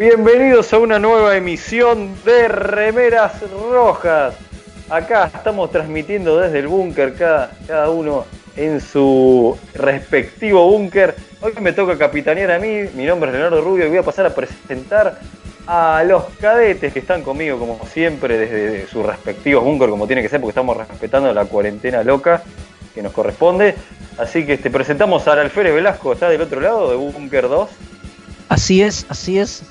Bienvenidos a una nueva emisión de Remeras Rojas. Acá estamos transmitiendo desde el búnker, cada, cada uno en su respectivo búnker. Hoy me toca capitanear a mí, mi nombre es Leonardo Rubio y voy a pasar a presentar a los cadetes que están conmigo como siempre desde sus respectivos búnker como tiene que ser porque estamos respetando la cuarentena loca que nos corresponde. Así que este, presentamos a Alférez Velasco, está del otro lado de Búnker 2. Así es, así es.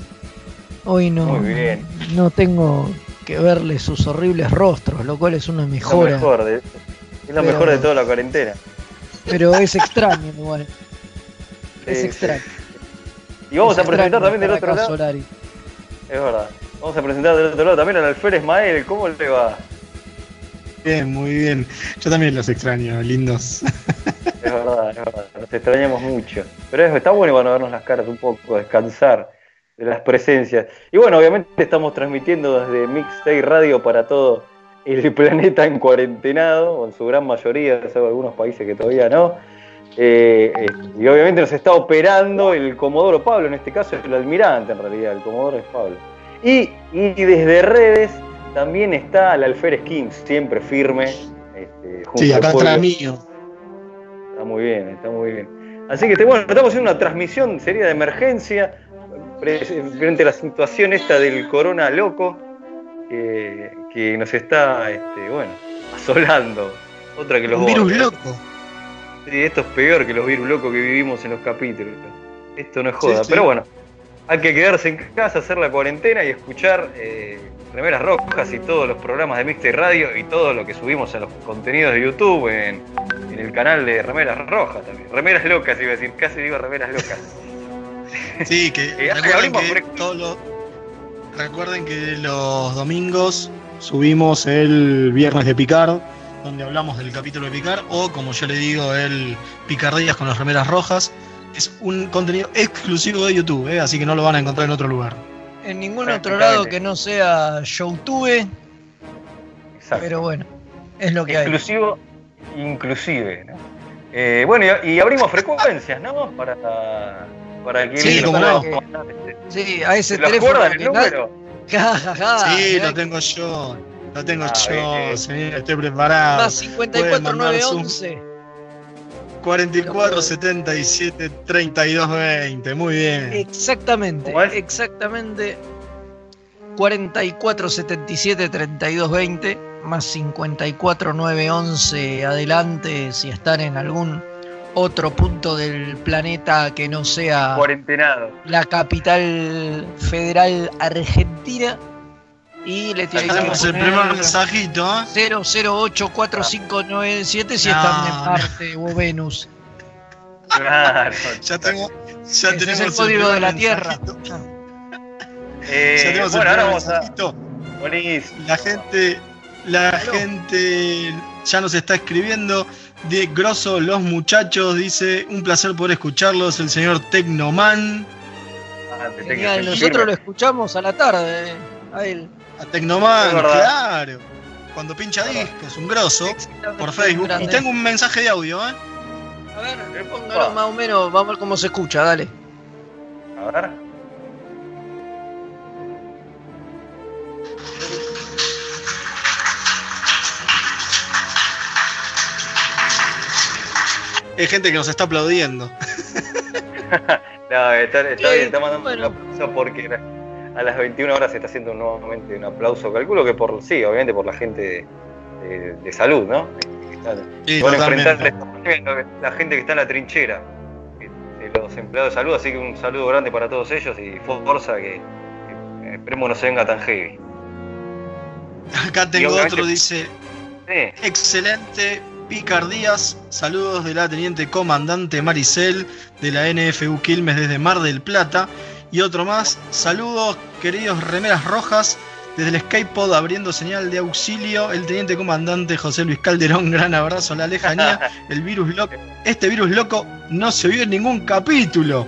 Hoy no, Muy bien. no tengo que verle sus horribles rostros, lo cual es una Es lo mejora. mejor de, es lo Pero- mejor de toda la cuarentena. Pero es extraño igual. Es Sí, extraño. Y vamos Es a presentar también del otro lado. Solari. Es verdad. Vamos a presentar del otro lado también al Alférez Mael. ¿Cómo le va? Bien, muy bien. Yo también los extraño, lindos. Es verdad, es verdad. Nos extrañamos mucho. Pero es- está bueno para vernos las caras un poco, descansar de las presencias. Y bueno, obviamente estamos transmitiendo desde Mixtape Radio para todo el planeta en cuarentenado, o en su gran mayoría, salvo algunos países que todavía no. Eh, eh, y obviamente nos está operando el Comodoro Pablo, en este caso es el almirante en realidad, el Comodoro es Pablo. Y, y desde redes también está el Alférez King, siempre firme. este, junto Sí, acá atrás mío. Está muy bien, está muy bien. Así que bueno, estamos haciendo una transmisión, sería de emergencia, frente a la situación esta del corona loco que, que nos está, este, bueno, asolando. Otra que los Un virus loco. Sí, esto es peor que los virus locos que vivimos en los capítulos. Esto no es joda, Sí, sí. pero bueno, hay que quedarse en casa, hacer la cuarentena y escuchar eh, Remeras Rojas y todos los programas de Mixtape Radio y todo lo que subimos en los contenidos de YouTube, en, en el canal de Remeras Rojas también. Remeras Locas iba a decir, casi digo Remeras Locas. Sí, que Eh, recuerden que todos los- recuerden que los domingos subimos el viernes de Picard, donde hablamos del capítulo de Picard, o como yo le digo, el Picardías con las remeras rojas. Es un contenido exclusivo de YouTube, ¿eh? así que no lo van a encontrar en otro lugar. En ningún otro lado que no sea Youtube, Exacto. pero bueno, es lo que hay. Exclusivo, inclusive. ¿no? Eh, bueno, y, y abrimos frecuencias, ¿no? Para, para el que Sí, nos no. Sí, a ese ¿Se lo teléfono. el número? Ja, ja, ja, sí, lo tengo yo. Lo tengo Ah, yo, bien. señor, estoy preparado. Más 54911. 44 77 32 20. Muy bien. Exactamente, exactamente. 44 77 32 20 más 54 9 11 adelante si están en algún otro punto del planeta que no sea Cuarentenado. la capital federal argentina y le tienen que Tenemos el poner primer mensajito, ¿eh? 00844597 si No, están en no. Marte o Venus. Claro. Ya tengo. Ya tenemos es el código de la Tierra. Eh, Ya tenemos bueno, el ahora primer vamos a. La gente, la gente ya nos está escribiendo. De Grosso, los muchachos, dice, un placer poder escucharlos, el señor Tecnoman. Ah, te Genial, nosotros firme. lo escuchamos a la tarde, eh, a él. A Tecnoman, claro. Cuando pincha discos, un grosso, por Facebook. Y tengo un mensaje de audio, ¿eh? A ver, póngalo más o menos, vamos a ver cómo se escucha, dale. A ver. Hay gente que nos está aplaudiendo. No, está, bien, está mandando bueno. un aplauso porque a las 21 horas se está haciendo nuevamente un aplauso. Calculo que por, sí, obviamente por la gente de, de- de salud, ¿no? Sí, pandemia, la gente que está en la trinchera, de los empleados de salud, así que un saludo grande para todos ellos y fuerza que, que esperemos no se venga tan heavy. Acá tengo obviamente- otro, dice, Sí, excelente picardías. Saludos de la teniente comandante Maricel de la NFU Quilmes desde Mar del Plata. Y otro más, saludos queridos remeras rojas. Desde el Skypod abriendo señal de auxilio, el teniente comandante José Luis Calderón, gran abrazo a la lejanía. El virus loco, este virus loco no se vio en ningún capítulo.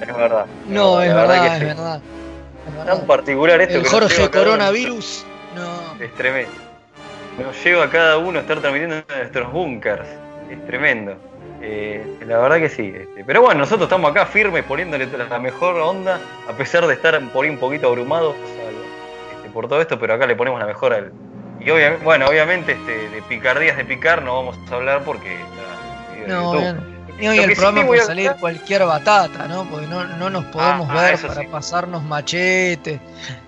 es verdad. No, es verdad, que es sí. verdad. es Tan verdad. particular esto El que Jorge Coronavirus, no. Es tremendo. Nos lleva a cada uno a estar transmitiendo en nuestros bunkers. Es tremendo. Eh, la verdad que sí. este, Pero bueno, nosotros estamos acá firmes poniéndole la mejor onda, a pesar de estar por ahí un poquito abrumados este, por todo esto, pero acá le ponemos la mejor al. Y obviamente, bueno, obviamente este, de picardías de picar no vamos a hablar porque No. Y hoy el sí programa puede salir cualquier batata, ¿no? Porque no, no nos podemos Ah, ver eso para sí. pasarnos machete,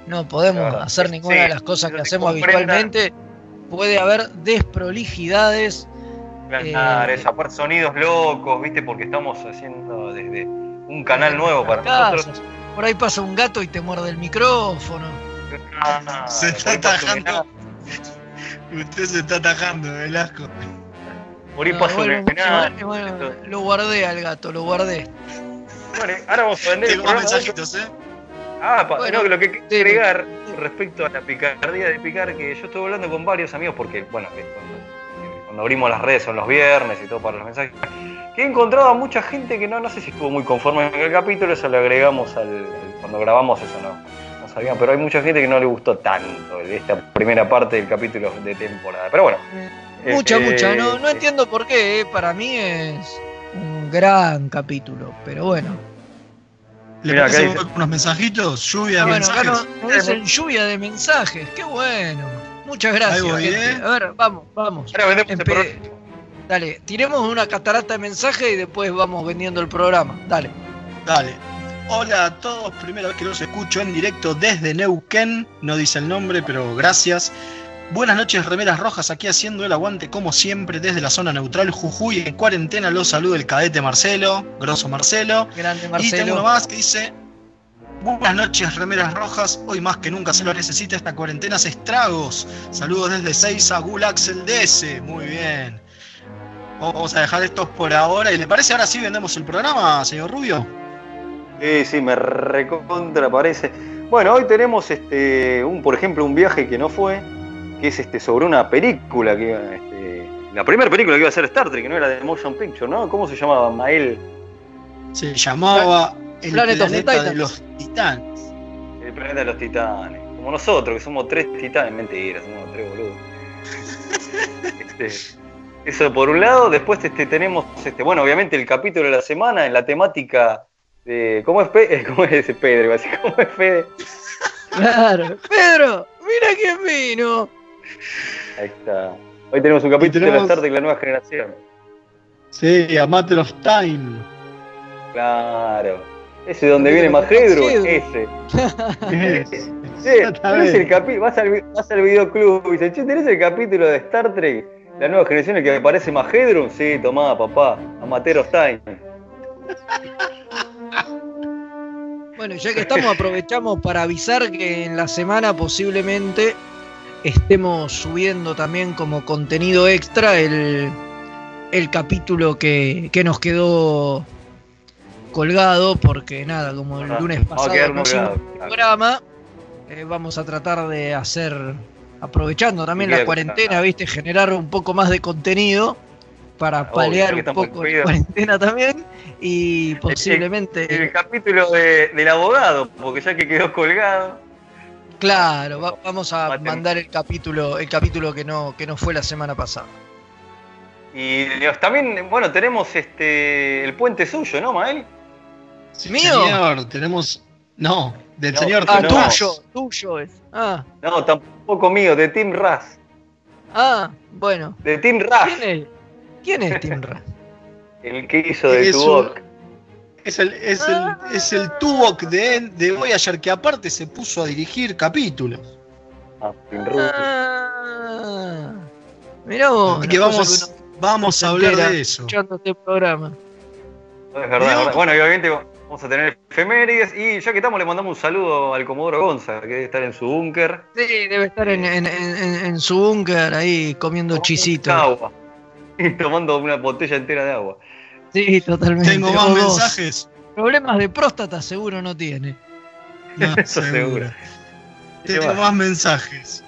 no podemos hacer ninguna Sí, de las cosas que hacemos habitualmente. Puede haber desprolijidades. Claro, Eh, sonidos locos, ¿viste? Porque estamos haciendo desde un canal nuevo para casas. nosotros. Por ahí pasa un gato y te muerde el micrófono. Ah, Se está pasa un atajando. Usted se está atajando, Velasco. Por ahí No, pasa un bueno, bueno, lo guardé al gato, lo guardé. Bueno, ahora vamos a vender Tengo mensajitos, ¿eh? Ah, pa- Bueno, no, lo que quiero agregar respecto a la picardía de picar, que yo estuve hablando con varios amigos, porque, bueno, cuando, cuando abrimos las redes son los viernes y todo para los mensajes, que he encontrado a mucha gente que no, no sé si estuvo muy conforme con el capítulo, eso lo agregamos al, cuando grabamos eso, no, no sabían, pero hay mucha gente que no le gustó tanto esta primera parte del capítulo de temporada. Pero bueno. Mucha, eh, mucha. No, no eh, entiendo por qué. eh, Para mí es un gran capítulo, pero bueno. ¿Le Mirá, acá parece dice- unos mensajitos? Lluvia de Ah, bueno, acá mensajes. nos, nos dicen lluvia de mensajes. Qué bueno. Muchas gracias. Voy, gente. ¿eh? A ver, vamos, vamos. Ahora Empe- programa. Dale, tiremos una catarata de mensajes y después vamos vendiendo el programa. Dale. Dale. Hola a todos, primera vez que los escucho en directo desde Neuquén, no dice el nombre, pero gracias. Buenas noches, remeras rojas, aquí haciendo el aguante como siempre desde la zona neutral Jujuy. En cuarentena los saluda el cadete Marcelo, grosso Marcelo. Grande Y tengo Marcelo. uno más que dice: Buenas noches, remeras rojas. Hoy más que nunca se lo necesita esta cuarentena hace estragos. Saludos desde Seiza, Gulaxel DS. Muy bien. Vamos a dejar estos por ahora. ¿Y le parece ahora sí vendemos el programa, señor Rubio? Sí, sí, me recontra parece. Bueno, hoy tenemos este un, por ejemplo, un viaje que no fue, que es este sobre una película que iba, este, la primera película que iba a ser Star Trek, que no era de Motion Picture, ¿no? ¿Cómo se llamaba? Mael, Se llamaba El Planet of the planeta de los titanes. el planeta de los titanes. Como nosotros, que somos tres titanes, mentira, somos tres boludos. Este, eso por un lado, después este, tenemos, este, bueno, obviamente el capítulo de la semana en la temática de. ¿Cómo es, Pe- ¿Cómo es ese Pedro? ¿Cómo es Fede? Claro. Pedro, mira quién vino. Ahí está. Hoy tenemos un capítulo de tenemos- la Star Trek, la nueva generación. Sí, a Matter of Time. Claro. Ese donde viene Magedrun. ese. Che, tenés el vas, al, vas al videoclub y dices, che, ¿tenés el capítulo de Star Trek, la nueva generación, en el que aparece Magedrun? Sí, tomá, papá, Amateur of Time. Bueno, ya que estamos, aprovechamos para avisar que en la semana posiblemente estemos subiendo también como contenido extra el, el capítulo que, que nos quedó colgado, porque nada, como el lunes pasado no hicimos programa, eh, vamos a tratar de hacer, aprovechando también la cuarentena, viste, generar un poco más de contenido para paliar un poco la cuarentena también y posiblemente, El capítulo de- del abogado, porque ya que quedó colgado. Claro, va- vamos a Maten- mandar el capítulo, el capítulo que no, que no fue la semana pasada. Y Dios, también, bueno, tenemos este el puente suyo, ¿no, Mael? Sí, ¿Mío? Señor, tenemos. No, del No, señor Ah, Ross. tuyo, tuyo es. Ah, No, tampoco mío, de Tim Ras. ah, bueno. De Tim Ras, ¿Quién es? ¿Quién es Tim Ra? el que hizo de Es un-. Es el, es el, es el Tuvok de, de Voyager que aparte se puso a dirigir capítulos. Ah. Ah, mirá vos. Que vamos, cosas que uno vamos a hablar de eso. escuchando este programa. No, es verdad. Bueno, y obviamente vamos a tener efemérides. Y ya que estamos, le mandamos un saludo al Comodoro Gonza, que debe estar en su búnker. Sí, debe estar en, en- en- en su búnker ahí comiendo tomando chisito. Agua. Y tomando una botella entera de agua. Sí, totalmente. Tengo más O dos. mensajes. Problemas de próstata seguro no tiene. No, Eso seguro. Tengo va? más mensajes.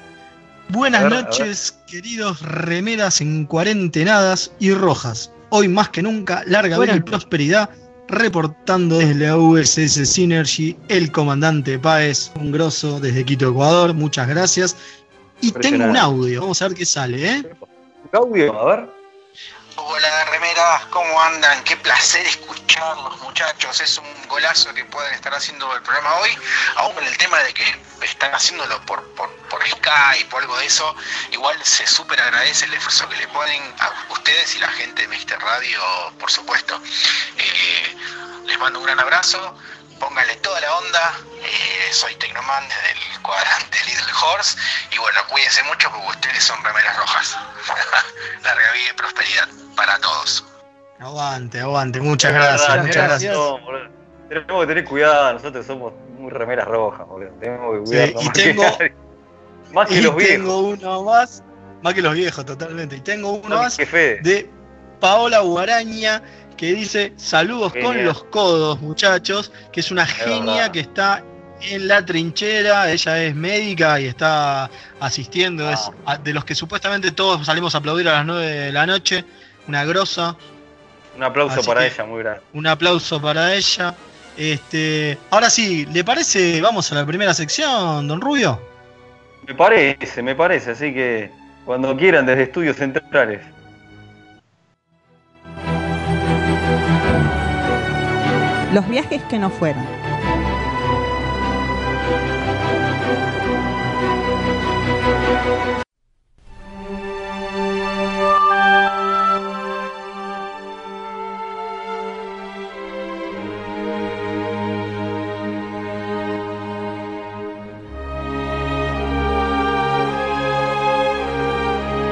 Buenas ver, noches, queridos remeras en cuarentenadas y rojas. Hoy más que nunca, larga vida y prosperidad. Reportando desde la USS Synergy, el comandante Páez, un grosso desde Quito, Ecuador. Muchas gracias. Y tengo un audio, vamos a ver qué sale, ¿eh? Audio, a ver. Hola remeras, ¿cómo andan? Qué placer escucharlos muchachos, es un golazo que pueden estar haciendo el programa hoy, aún con el tema de que están haciéndolo por, por, por Skype o algo de eso, igual se súper agradece el esfuerzo que le ponen a ustedes y la gente de Mister Radio, por supuesto. Eh, les mando un gran abrazo, pónganle toda la onda, eh, soy Tecnoman desde el cuadrante Little Horse y bueno, cuídense mucho porque ustedes son remeras rojas. Larga vida y prosperidad para todos. Aguante, aguante, muchas Es gracias, verdad, muchas gracias. boludo. Tenemos que tener cuidado, nosotros somos muy remeras rojas, boludo. Tenemos que Sí, cuidarnos y más que tengo-. Más que Y los viejos. tengo uno más, más que los viejos, totalmente. Y tengo uno Más de Paola Guaraña que dice saludos con los codos, muchachos, que es una genia verdad. que está en la trinchera, ella es médica y está asistiendo, Ah. es a- de los que supuestamente todos salimos a aplaudir a las 9 de la noche, una grosa, Un aplauso Así para ella, muy grande. un aplauso para ella. Este, ahora sí, ¿le parece? Vamos a la primera sección, don Rubio. Me parece, me parece, así que cuando quieran desde estudios centrales. Los viajes que no fueron.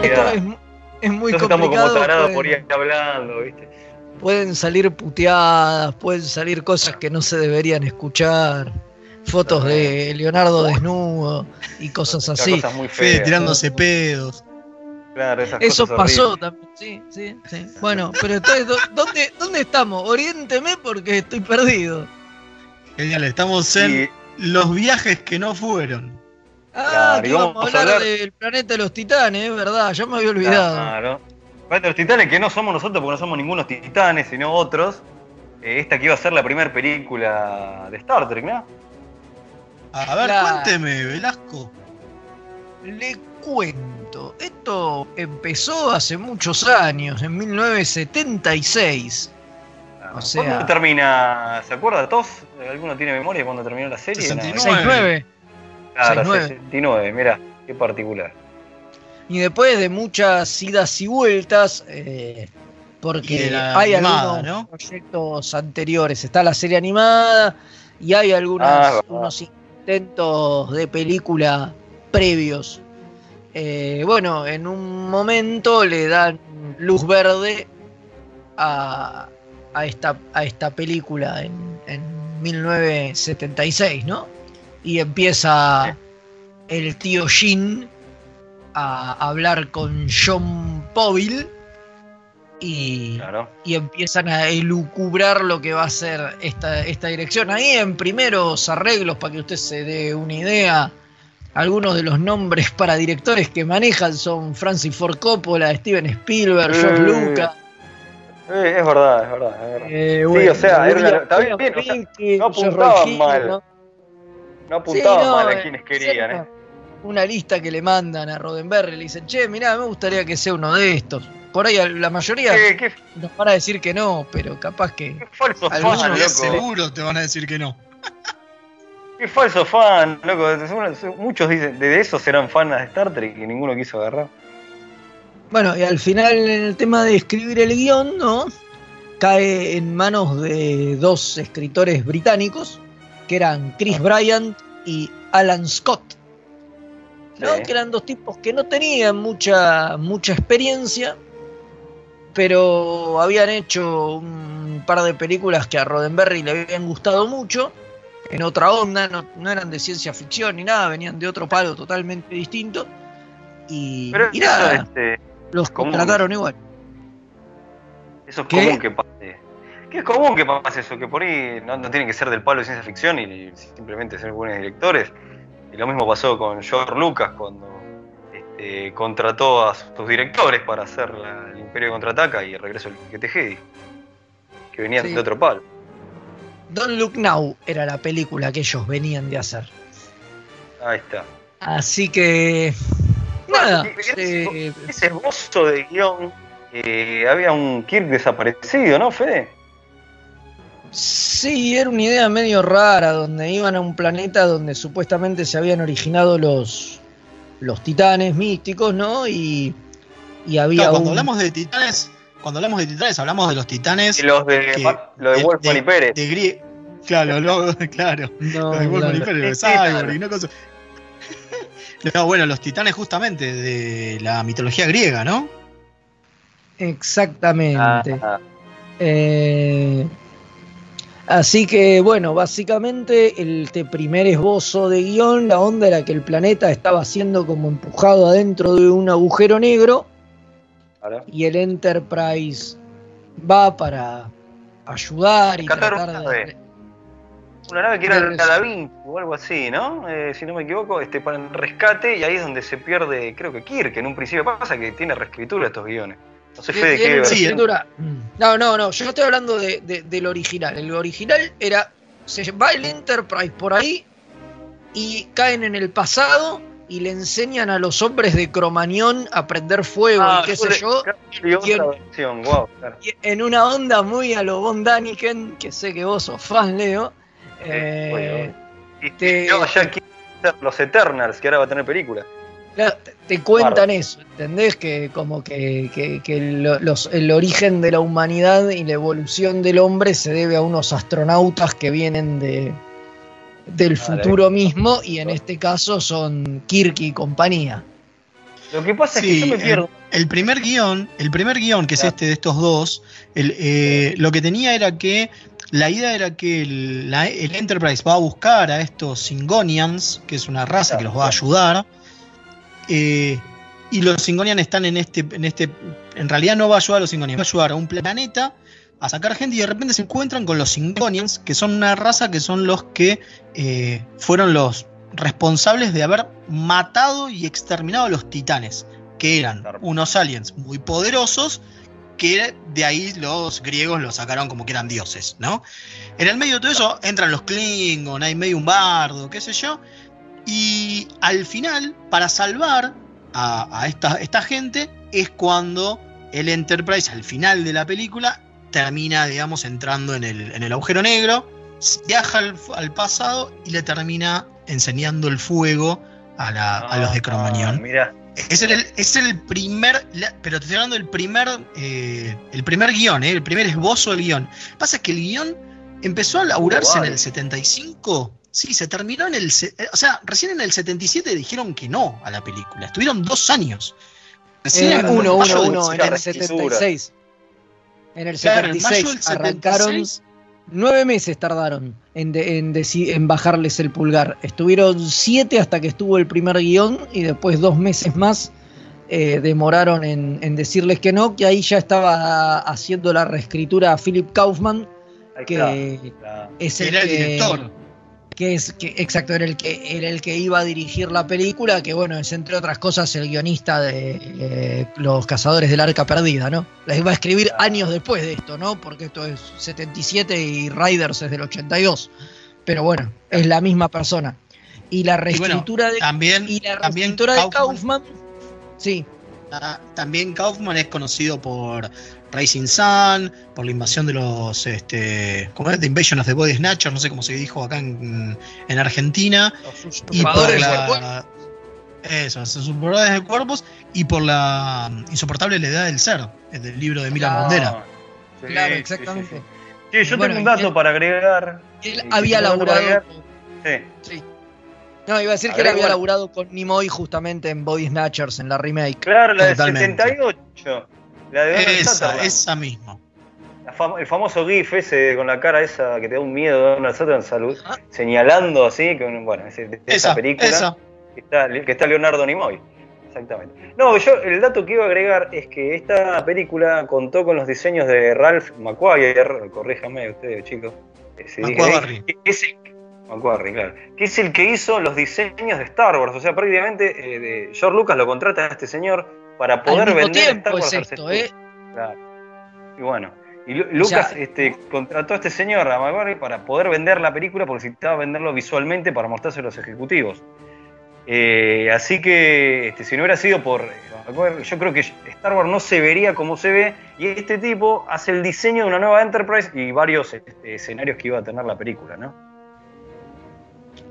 Esto es, es muy Nosotros estamos como complicado. tarados pueden- por ir hablando, ¿viste? Pueden salir puteadas, pueden salir cosas que no se deberían escuchar, fotos de Leonardo desnudo y cosas así. Cosas muy Fede feas. tirándose pedos. Claro, esas Eso cosas pasó horribles. también, sí, sí, sí. Bueno, pero entonces, ¿dó- ¿dónde, ¿dónde estamos? Oriénteme porque estoy perdido. Genial, estamos en Y los viajes que no fueron. Ah, Claro, que íbamos a hablar hablar- del planeta de los titanes, es verdad, ya me había olvidado. Claro. Bueno, los titanes que no somos nosotros porque no somos ningunos titanes, sino otros. Eh, esta que iba a ser la primera película de Star Trek, ¿no? A ver, cuénteme, Velasco. Le cuento, esto empezó hace muchos años, en 1976. O sea- ¿Cuándo termina? ¿Se acuerda TOS? ¿Alguno tiene memoria de cuándo terminó la serie? 69. 69. Claro, 69. 69, mira, qué particular. Y después de muchas idas y vueltas, eh, porque hay animada, algunos ¿no? proyectos anteriores, está la serie animada y hay algunos Ah, unos intentos de película previos. Eh, bueno, en un momento le dan luz verde a, a esta, a esta película en, en 1976, ¿no? Y empieza el tío Jin a hablar con John Poville y, Claro. y empiezan a elucubrar lo que va a ser esta, esta dirección. Ahí en primeros arreglos, para que usted se dé una idea, algunos de los nombres para directores que manejan son Francis Ford Coppola, Steven Spielberg, George Eh. Lucas, Eh, es verdad, es verdad, es verdad. Eh, Sí, bueno, o sea, era está bien, William o sea, Friedkin, no apuntaban mal. ¿no? No apuntaban Sí, no, mal a eh, quienes querían, ¿eh? Una lista que le mandan a Roddenberry, le dicen, che, mirá, me gustaría que sea uno de estos. Por ahí la mayoría Qué, qué, nos van a decir que no, pero capaz que... qué falso Algunos fan, loco. Seguro te van a decir que no. Qué falso fan, loco. Muchos dicen, de esos eran fans de Star Trek y ninguno quiso agarrar. Bueno, y al final en el tema de escribir el guion, ¿no? Cae en manos de dos escritores británicos, que eran Chris Bryant y Alan Scott. ¿No? Sí. Que eran dos tipos que no tenían mucha, mucha experiencia, pero habían hecho un par de películas que a Roddenberry le habían gustado mucho, en otra onda, no, no eran de ciencia ficción ni nada, venían de otro palo totalmente distinto. Y, Pero y eso, nada, este, los común. contrataron igual. eso es ¿Qué? común que pase. Que es común que pase eso, que por ahí no, no tienen que ser del palo de ciencia ficción y simplemente ser buenos directores. Y lo mismo pasó con George Lucas cuando este, contrató a sus directores para hacer la- el Imperio Contraataca y el regreso del Piquete Jedi, que venían Sí. de otro palo. Don't Look Now era la película que ellos venían de hacer. Ahí está. Así que. Nada. Eh, Ese esbozo de guion, eh, había un Kirk desaparecido, ¿no, Fede? Sí, era una idea medio rara, donde iban a un planeta donde supuestamente se habían originado los, los titanes místicos, ¿no? Y, y había Claro, cuando un- hablamos de titanes, cuando hablamos de titanes, hablamos de los titanes Y los de, que- lo de Pérez. de grie- Claro, lo- claro. No, Lo de Wolfman y claro. Pérez. Cyborg y no. No, bueno, los titanes justamente de la mitología griega, ¿no? Exactamente. Ah, Eh, así que bueno, básicamente el te- primer esbozo de guion, la onda era que el planeta estaba siendo como empujado adentro de un agujero negro y el Enterprise va para ayudar y tratar una de... nave. Una nave que era de la Da Vinci o algo así, ¿no? Eh, si no me equivoco, este, para el rescate y ahí es donde se pierde, creo que Kirk, en un principio pasa que tiene reescritura estos guiones. No sé, Fede, Tiene qué una Sí, No, no, no, yo estoy hablando de- de- del original. El original era, se va el Enterprise por ahí y caen en el pasado y le enseñan a los hombres de Cromañón a prender fuego Ah, y qué sé yo. y en- versión, wow, claro. Y en una onda muy a lo Von Daniken, que sé que vos sos fan, Leo. eh, obvio, Y te- no, ya los Eternals, que ahora va a tener película. Claro, te, te cuentan eso, ¿entendés? Que como que, que- que lo- los- el origen de la humanidad y la evolución del hombre se debe a unos astronautas que vienen de del Vale. futuro mismo y en este caso son Kirk y compañía. Lo que pasa es que yo me pierdo. El primer guion, el primer guion, que es este de estos dos, el, eh, lo que tenía era que la idea era que el, la- el Enterprise va a buscar a estos Singonians, que es una raza que los va a ayudar, eh, y los Singonians están en este, en este, en realidad no va a ayudar a los Singonians, va a ayudar a un planeta a sacar gente y de repente se encuentran con los Singonians, que son una raza que son los que eh, fueron los responsables de haber matado y exterminado a los titanes, que eran unos aliens muy poderosos, que de ahí los griegos los sacaron como que eran dioses, ¿no? En el medio de todo eso entran los Klingon, hay medio un bardo, qué sé yo, y al final, para salvar a, a esta, esta gente, es cuando el Enterprise, al final de la película, termina, digamos, entrando en el, en el agujero negro, viaja al, al pasado y le termina enseñando el fuego a, la- a los de Cromañón. Mira, Es el, es el primer, pero te estoy hablando del primer, eh, el primer guion, eh, el primer esbozo del guion. Pasa que el guion empezó a laburarse en el 75, sí, se terminó en el, eh, o sea, recién en el 77 dijeron que no a la película, estuvieron dos años. Recién Eh, en uno, uno, uno, en el reescritura. 76. En el Claro, en 76 mayo del arrancaron. 76, Nueve meses tardaron en, de- en, deci- en bajarles el pulgar. Estuvieron siete hasta que estuvo el primer guion y después dos meses más eh, demoraron en, en decirles que no, que ahí ya estaba haciendo la reescritura a Philip Kaufman, que está. es el era el director. que es que exacto era el que era el que iba a dirigir la película que bueno es entre otras cosas el guionista de eh, los cazadores del arca perdida no la iba a escribir años después de esto no porque esto es 77 y Riders es del 82 pero bueno es la misma persona. Y la Y bueno, reescritura de también, y la también reescritura de Kaufman- Kaufman sí. Ah, También Kaufman es conocido por Rising Sun, por la invasión de los. Este, ¿Cómo es? The Invasion of the Body Snatchers, no sé cómo se dijo acá en, en Argentina. los Y por la. Eso, usurpadores de cuerpos. Y por la insoportable levedad del ser, el del libro de Milan Claro. Kundera. Sí, claro exactamente sí, sí. Sí, yo Bueno, tengo un dato él- para agregar. él había laburado. Sí. Sí. No, iba a decir A que él había bueno. laburado con Nimoy justamente en Body Snatchers, en la remake. Claro, la Totalmente. del 78. La de Esa, Sutherland. esa misma. Fam- el famoso GIF ese con la cara esa que te da un miedo de Donald Sutherland salud, Ah. señalando así, con, bueno, ese- esa, Esa, película esa. Que, está, que está Leonardo Nimoy. Exactamente. No, yo el dato que iba a agregar es que esta película contó con los diseños de Ralph McQuarrie, corríjame ustedes chicos. si dije McQuarrie. bien, que es el, McQuarrie, claro, que es el que hizo los diseños de Star Wars. O sea, prácticamente eh, de- George Lucas lo contrata a este señor para poder Al mismo vender tiempo Star Wars es esto. ¿eh? Claro. Y bueno, y Lu- Lucas sea- este, contrató a este señor, a McQuarrie, para poder vender la película porque necesitaba venderlo visualmente para mostrarse a los ejecutivos. Eh, así que este, si no hubiera sido por McQuarrie, yo creo que Star Wars no se vería como se ve y este tipo hace el diseño de una nueva Enterprise y varios este, escenarios que iba a tener la película, ¿no?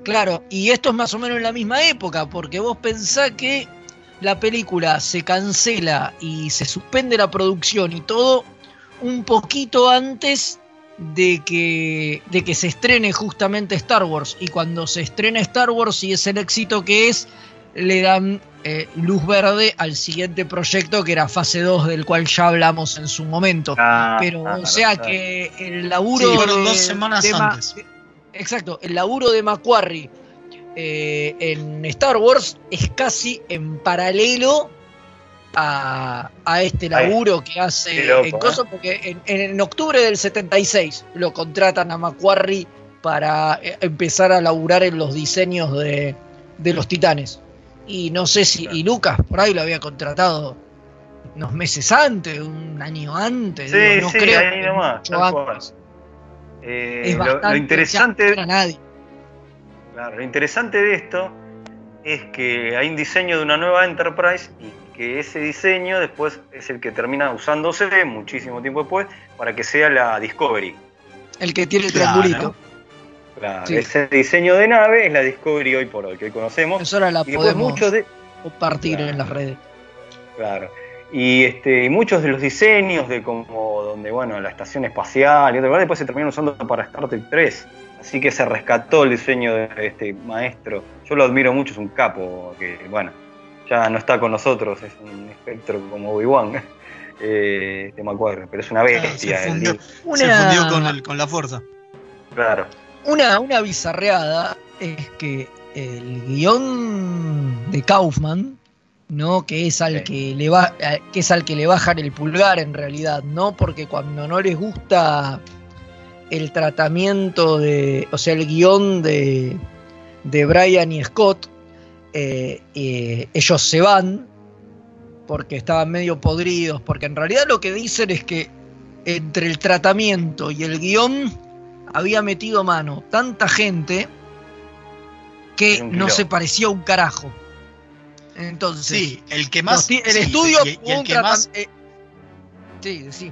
Claro, y esto es más o menos en la misma época, porque vos pensás que la película se cancela y se suspende la producción y todo un poquito antes de que, de que se estrene justamente Star Wars. Y cuando se estrena Star Wars y es el éxito que es, le dan eh, luz verde al siguiente proyecto que era fase 2, del cual ya hablamos en su momento. Pero, o sea que el laburo. Sí, de- dos semanas de antes. de- exacto, el laburo de Macquarie eh, en Star Wars es casi en paralelo a, a este laburo que hace loco, en ¿eh? Porque en, en octubre del 76 lo contratan a Macquarie para eh, empezar a laburar en los diseños de, de los titanes. Y no sé si, y Lucas por ahí lo había contratado unos meses antes, un año antes, Sí, digo, no sí, creo ahí que nomás, antes. Eh, Es lo- lo, interesante, era nadie. Claro, lo interesante de esto es que hay un diseño de una nueva Enterprise y que ese diseño después es el que termina usándose muchísimo tiempo después para que sea la Discovery. El que tiene el Claro. triangulito. Claro, Sí. Ese diseño de nave es la Discovery hoy por hoy, que hoy conocemos. Eso ahora la Y podemos muchos de, compartir Claro. en las redes. Claro. Y, este, y muchos de los diseños de como donde, bueno, la estación espacial y cosas, después se terminaron usando para Star Trek 3. Así que se rescató el diseño de este maestro. Yo lo admiro mucho, es un capo que, bueno, ya no está con nosotros, es un espectro como Obi-Wan. Eh, este Macquarie, pero es una bestia. se el fundió, se fundió con, el- con la fuerza. Claro. una, una bizarreada es que el guion de Kaufman, ¿no? Que es al Sí. que le va, eh, que es al que le bajan el pulgar en realidad, ¿no? Porque cuando no les gusta el tratamiento de. O sea, el guion de, de Brian y Scott. eh, eh, ellos se van porque estaban medio podridos, porque en realidad lo que dicen es que entre el tratamiento y el guion había metido mano tanta gente que no se parecía un carajo. Entonces, Sí, el que más. el sí, estudio y- el un que más eh, sí, sí.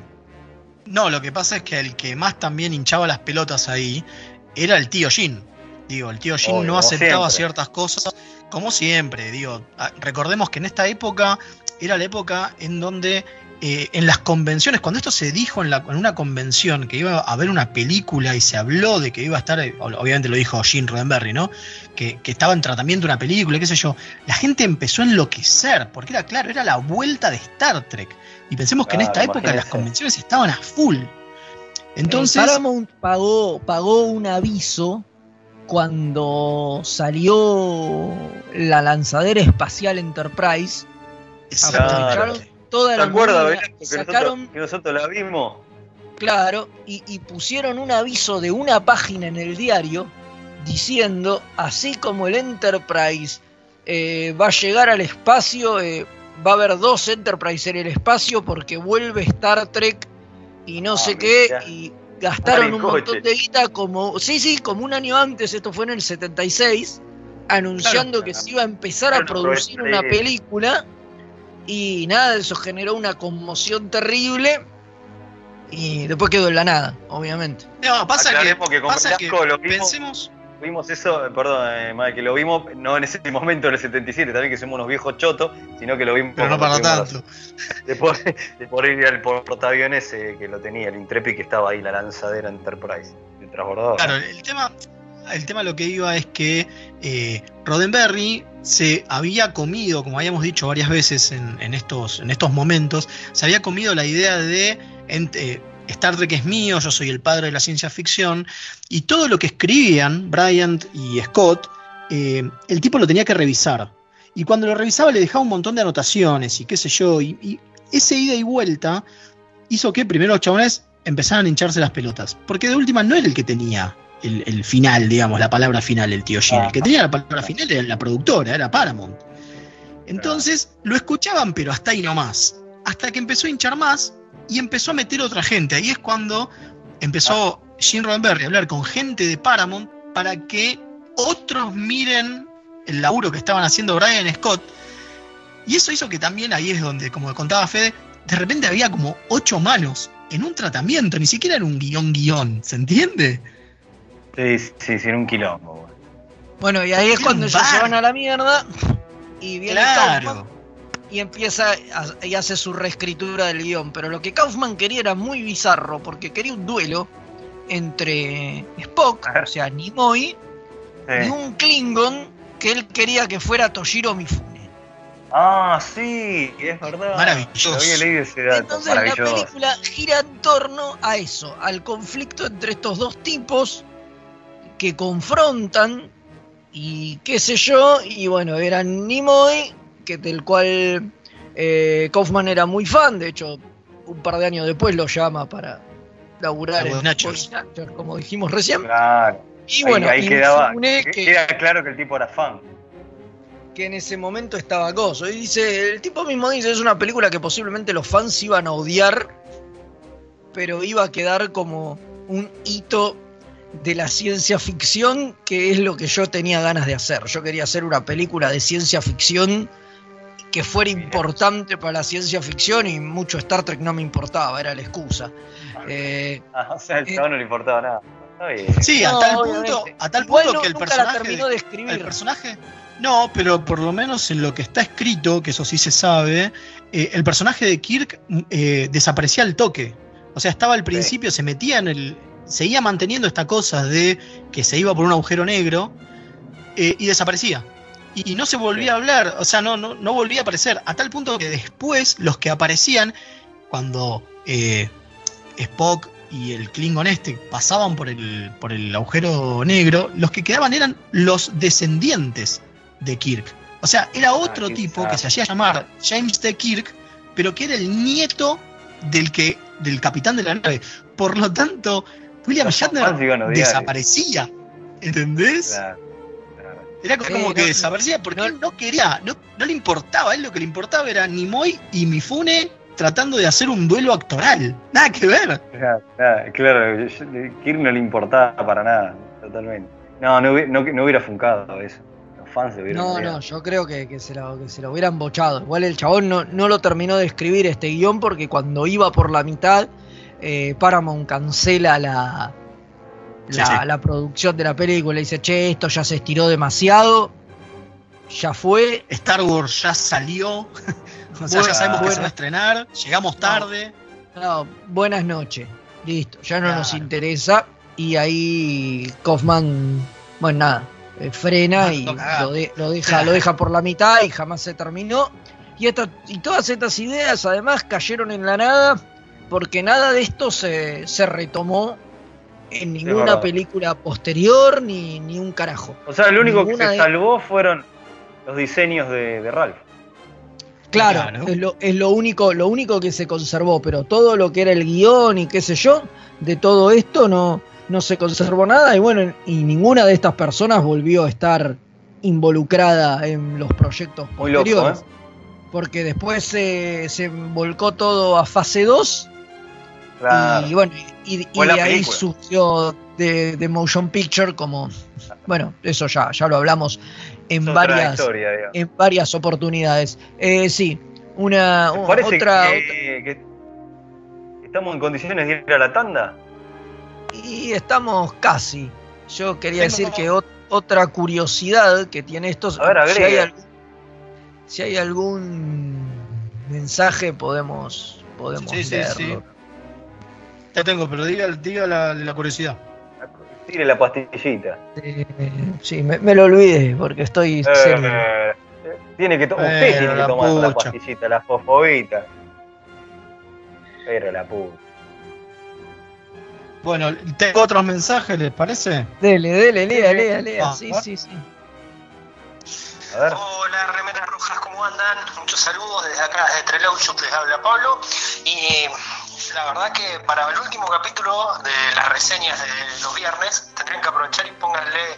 No, lo que pasa es que el que más también hinchaba las pelotas ahí era el tío Jin. Digo, el tío Jin Obvio, no aceptaba siempre. ciertas cosas, como siempre. Digo, recordemos que en esta época era la época en donde eh, en las convenciones, cuando esto se dijo en, la- en una convención que iba a haber una película y se habló de que iba a estar, obviamente lo dijo Gene Roddenberry, ¿no? Que, que estaba en tratamiento una película, qué sé yo. La gente empezó a enloquecer, porque era claro, era la vuelta de Star Trek. Y pensemos que en esta época las convenciones estaban a full. Entonces, Paramount pagó, pagó un aviso cuando salió la lanzadera espacial Enterprise. Aprovecharon toda ¿Te la acuerdas, movida, Belén, que sacaron, nosotros, que nosotros la vimos? claro, y, y pusieron un aviso de una página en el diario diciendo, así como el Enterprise eh, va a llegar al espacio, eh, va a haber dos Enterprise en el espacio porque vuelve Star Trek y no Ah, sé qué, y gastaron un montón de guita como, sí, sí, como un año antes, esto fue en el 76, anunciando que se iba a empezar a producir aprovechar una película y nada, eso generó una conmoción terrible y después quedó en la nada, obviamente. No, pasa que, Aclaremos que con pasa que lo pensemos. Vimos eso, eh, perdón, eh, que lo vimos no en ese momento en el 77, también que somos unos viejos chotos, sino que lo vimos Pero no para tanto. De por, de por ir al portaavión ese que lo tenía, el Intrepid que estaba ahí, la lanzadera Enterprise, el transbordador. Claro, el tema, el tema lo que iba es que eh, Roddenberry se había comido, como habíamos dicho varias veces en, en estos, en estos momentos, se había comido la idea de eh, Star Trek es mío, yo soy el padre de la ciencia ficción, y todo lo que escribían Bryant y Scott, eh, el tipo lo tenía que revisar. Y cuando lo revisaba le dejaba un montón de anotaciones y qué sé yo, y, y ese ida y vuelta hizo que primero los chabones empezaran a hincharse las pelotas. Porque de última no era el que tenía el, final, digamos, la palabra final, el tío Jim. El que tenía la palabra final era la productora, era Paramount. Entonces lo escuchaban, pero hasta ahí nomás. Hasta que empezó a hinchar más y empezó a meter otra gente. Ahí es cuando empezó Gene Roddenberry a hablar con gente de Paramount para que otros miren el laburo que estaban haciendo Brian Scott. Y eso hizo que también ahí es donde, como contaba Fede, de repente había como ocho manos en un tratamiento, ni siquiera era un guion guion, ¿se entiende? Sí, sí, sí, era un quilombo. Bueno, y ahí es cuando ellos se van a la mierda y viene Kaufman Claro. Y empieza a- y hace su reescritura del guion. Pero lo que Kaufman quería era muy bizarro porque quería un duelo entre Spock, o sea, Nimoy, y un Klingon que él quería que fuera Toshiro Mifune. Ah, sí, es verdad. Maravilloso. Lo había leído ese dato, Entonces la película gira en torno a eso, al conflicto entre estos dos tipos que confrontan y qué sé yo, y bueno, eran Nimoy, que del cual eh, Kaufman era muy fan, de hecho un par de años después lo llama para laburar La en Actors, como dijimos recién. Claro. Y bueno, ahí, quedaba. Mifune, que- que- Queda claro que el tipo era fan. que en ese momento estaba gozo. Y dice, el tipo mismo dice, es una película que posiblemente los fans iban a odiar, pero iba a quedar como un hito de la ciencia ficción, que es lo que yo tenía ganas de hacer. Yo quería hacer una película de ciencia ficción que fuera importante para la ciencia ficción y mucho Star Trek no me importaba, era la excusa. Eh, Ah, o sea, al Eh. no le importaba nada. Sí, a No, tal obviamente. punto, a tal punto que el personaje, terminó de el escribir. personaje, no, pero por lo menos en lo que está escrito, que eso sí se sabe, eh, el personaje de Kirk eh, desaparecía al toque. O sea, estaba al principio, se metía en el, seguía manteniendo esta cosa de que se iba por un agujero negro eh, y desaparecía. Y, y no se volvía a hablar, o sea, no, no, no volvía a aparecer. A tal punto que después los que aparecían, cuando eh, Spock y el Klingon este pasaban por el, por el agujero negro, los que quedaban eran los descendientes de Kirk. O sea, era otro qué tipo que se hacía llamar James T. Kirk, pero que era el nieto del que del capitán de la nave. Por lo tanto, William Shatner desaparecía. ¿Entendés? Claro. Era como Sí, que no, desaparecía porque no- él no quería, no, no le importaba, a él lo que le importaba era Nimoy y Mifune tratando de hacer un duelo actoral. Nada que ver. Claro, claro, Kirk no le importaba para nada, totalmente. No, no, no, no hubiera funcado eso. Los fans se hubieran No, no, yo creo que, que se lo, que se lo hubieran bochado. Igual el chabón no, no lo terminó de escribir este guion porque cuando iba por la mitad, eh, Paramount cancela la, la, sí. la producción de la película. Dice, che, esto ya se estiró demasiado. Ya fue. Star Wars ya salió. o sea, Bueno, ya sabemos que bueno. se va a estrenar. Llegamos tarde. No, buenas noches. Listo, ya no nos interesa. Y ahí Kaufman, bueno, nada, eh, frena y Mando cagada. lo, de- lo deja, lo deja por la mitad y jamás se terminó. Y, esta- y todas estas ideas además cayeron en la nada porque nada de esto se, se retomó en ninguna película posterior ni, ni un carajo. O sea, lo único que se de- salvó fueron los diseños de, de Ralph. Claro, Claro. Es, lo, es lo único, lo único que se conservó, pero todo lo que era el guion y qué sé yo, de todo esto no, no se conservó nada y bueno, y ninguna de estas personas volvió a estar involucrada en los proyectos Muy loco, posteriores. ¿eh? Porque después se, se volcó todo a fase 2 Claro. y bueno, y, de ahí película. surgió de, de Motion Picture como, bueno, eso ya, ya lo hablamos en Es varias, en varias oportunidades. Eh, sí, una ¿Te u- parece otra, que, que estamos en condiciones de ir a la tanda? Y estamos casi. Yo quería Tengo decir como- que ot- otra curiosidad que tiene esto, A ver, si, hay agregue. algún, si hay algún mensaje podemos podemos Sí, sí, leerlo. sí. Ya tengo, pero diga, diga la, la curiosidad. Tire la pastillita. Eh, sí, me, me lo olvidé porque estoy. Eh, tiene que to- usted tiene que la tomar la pastillita, la fosfobita. Pero la puta. Bueno, tengo otros mensajes, ¿les parece? Dele, dele, lea, lea, lea. Ah, Sí, sí, sí. A ver. Hola, remeras rojas, ¿cómo andan? Muchos saludos desde acá, desde Trelew Shop, les habla Pablo. Y la verdad que para el último capítulo de las reseñas de los viernes, tendrían que aprovechar y pónganle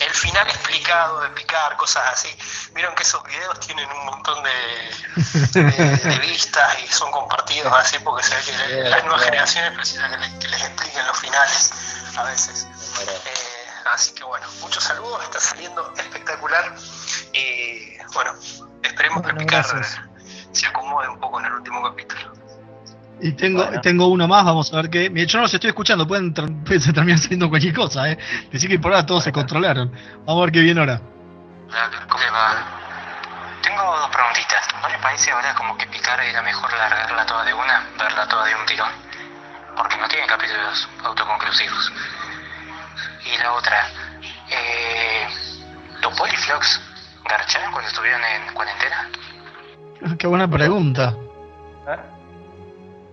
el final explicado de picar, cosas así. Vieron que esos videos tienen un montón de, de- de vistas y son compartidos así porque se ve que las nuevas generaciones precisan que, les- que les expliquen los finales a veces. Eh, así que bueno, muchos saludos, está saliendo espectacular. Y bueno, esperemos Bueno, que Picar gracias. se acomode un poco en el último capítulo. Y tengo, Bueno. tengo uno más, vamos a ver qué. Mira, yo no los estoy escuchando, pueden, pueden terminar saliendo cualquier cosa, ¿eh? Decir que por ahora todos se controlaron. Vamos a ver qué viene ahora. ¿Cómo le va? Tengo dos preguntitas. ¿No le parece ahora como que Picar era mejor largarla toda de una, verla toda de un tirón? Porque no tiene capítulos autoconclusivos. Y la otra, eh, ¿los Poliflox garcharon cuando estuvieron en cuarentena? Qué buena pregunta. ¿Eh?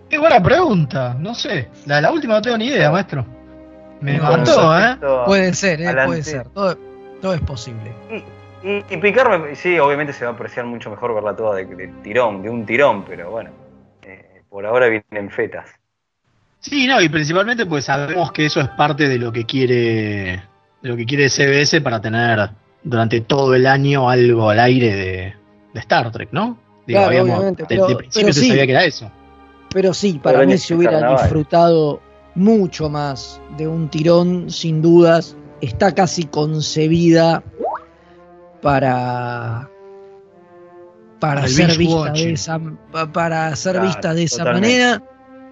Qué buena pregunta. No sé. La de la última no tengo ni idea, maestro. Me No, mató, ¿eh? Puede ser, eh, puede ser. Todo, todo es posible. Y, y picar, me- sí, obviamente se va a apreciar mucho mejor verla toda de, de tirón, de un tirón, pero bueno. eh, por ahora vienen fetas. Sí, no, y principalmente pues sabemos que eso es parte de lo que quiere de lo que quiere CBS para tener durante todo el año algo al aire de, de Star Trek, ¿no? Digo, Claro, habíamos- obviamente, de, pero- de principio pero se sí. sabía que era eso. Pero sí, para Pero mí se hubiera carnaval. disfrutado mucho más de un tirón, sin dudas. Está casi concebida para para el ser vista de esa pa- para ser Claro, vista de esa totalmente. manera,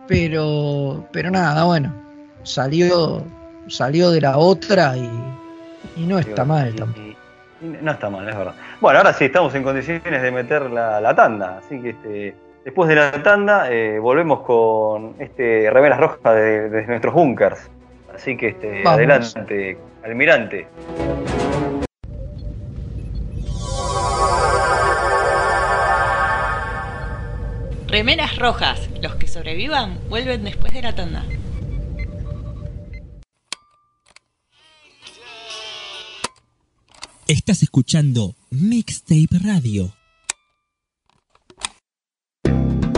pero pero nada, bueno, salió salió de la otra y, y no está Y- mal y- tampoco. no está mal, es verdad. Bueno, ahora sí estamos en condiciones de meter la, la tanda, así que este, después de la tanda eh, volvemos con este remeras rojas de, de nuestros bunkers. Así que este, Vamos. adelante, almirante. Remeras rojas. Los que sobrevivan vuelven después de la tanda. Estás escuchando Mixtape Radio.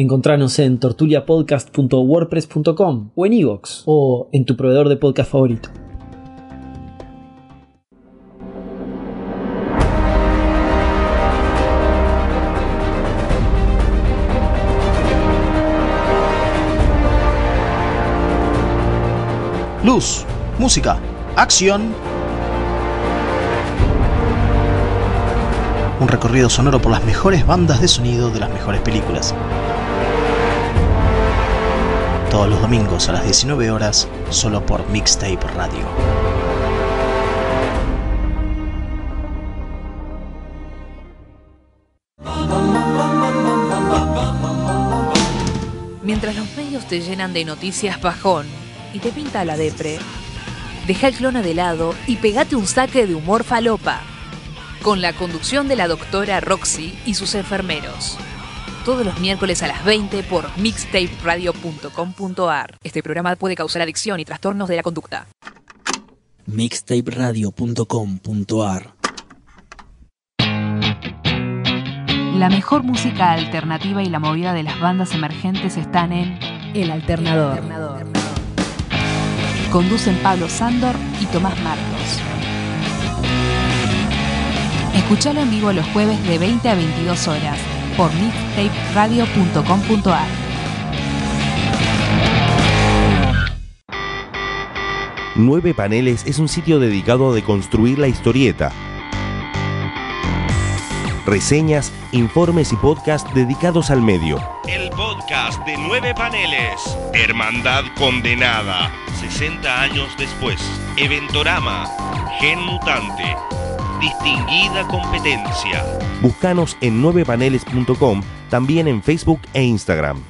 Encontranos en tortuliapodcast.wordpress.com o en iVoox o en tu proveedor de podcast favorito. Luz, música, acción. Un recorrido sonoro por las mejores bandas de sonido de las mejores películas. Todos los domingos a las 19 horas, solo por Mixtape Radio. Mientras los medios te llenan de noticias bajón y te pinta la depre, Deja el clona de lado y pegate un saque de humor falopa. Con la conducción de la doctora Roxy y sus enfermeros. Todos los miércoles a las 20 por mixtaperadio.com.ar. Este programa puede causar adicción y trastornos de la conducta. mixtaperadio.com.ar La mejor música alternativa y la movida de las bandas emergentes están en El Alternador. Conducen Pablo Sándor y Tomás Marcos. Escuchalo en vivo los jueves de 20 a 22 horas por mixtaperadio.com.ar. Nueve Paneles es un sitio dedicado a deconstruir la historieta. Reseñas, informes y podcasts dedicados al medio. El podcast de nueve paneles. Hermandad condenada. 60 años después. Eventorama. Gen mutante. Distinguida competencia. Búscanos en 9paneles.com, también en Facebook e Instagram.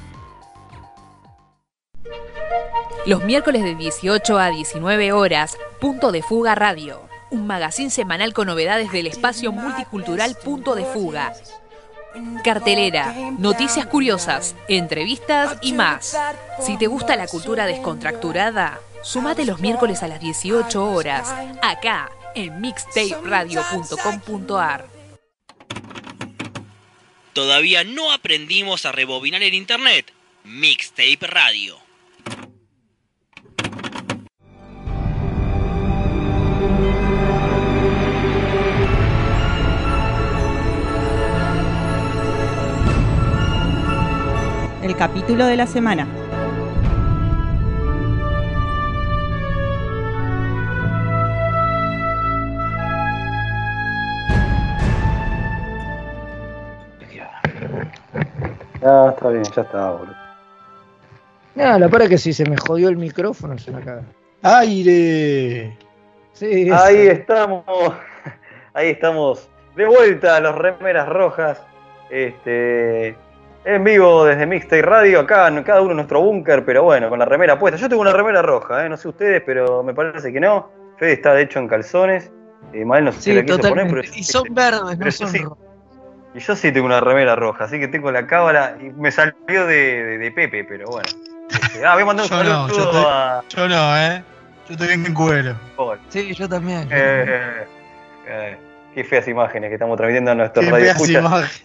Los miércoles de 18 a 19 horas, Punto de Fuga Radio. Un magazín semanal con novedades del espacio multicultural Punto de Fuga. Cartelera, noticias curiosas, entrevistas y más. Si te gusta la cultura descontracturada, sumate los miércoles a las 18 horas, acá en mixtaperadio.com.ar. Todavía no aprendimos a rebobinar el internet. Mixtape Radio. El capítulo de la semana. Ya, está bien, ya está, boludo. Nada, la para que si se me jodió el micrófono se me caga. ¡Aire! Sí, Ahí estamos, ahí estamos, de vuelta a los remeras rojas, este, en vivo desde Mixtape Radio, acá en cada uno en nuestro búnker, pero bueno, con la remera puesta. Yo tengo una remera roja, ¿eh? no sé ustedes, pero me parece que no. Fede está de hecho en calzones, eh, Mael no sé si la quiso poner, pero Y son verdes, pero no son sí. rojos. Y yo sí tengo una remera roja, así que tengo la cábala y me salió de, de- de Pepe, pero bueno. Este, ah, voy a mandar un Yo no, yo saludo estoy- a... Yo no, ¿eh? Yo estoy bien en cuero. Sí, yo también. Eh, eh, eh, qué feas imágenes que estamos transmitiendo a nuestros Qué radio feas imágenes.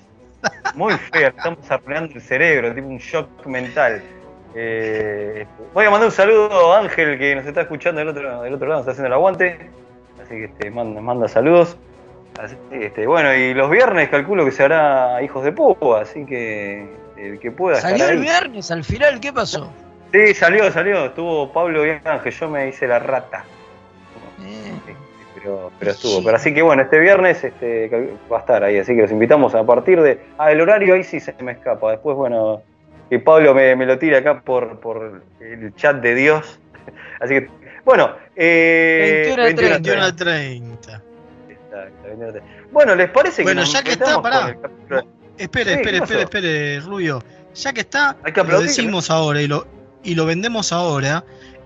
Muy feas, estamos arruinando el cerebro, tipo un shock mental. Eh, voy a mandar un saludo a Ángel que nos está escuchando del otro, del otro lado, está haciendo el aguante. Así que este, manda, manda saludos. Así este, bueno, y los viernes calculo que se hará Hijos de Púa, así que el que pueda Salió estar el ahí. viernes, al final, ¿qué pasó? Sí, salió, salió. Estuvo Pablo y Ángel, yo me hice la rata. Sí, Pero, pero estuvo. Pero así que bueno, este viernes este, va a estar ahí, así que los invitamos a partir de. Ah, el horario ahí sí se me escapa. Después, bueno, que Pablo me, me lo tire acá por, por el chat de Dios. Así que, bueno, eh, 21 a 30. 21 a 30. Exacto, 21 a 30. Bueno, ¿les parece que Bueno, ya que está, pará. el? Espere, Sí, espere, ¿qué espere, espere, Rubio. Ya que está, Hay que lo decimos ahora y lo, y lo vendemos ahora.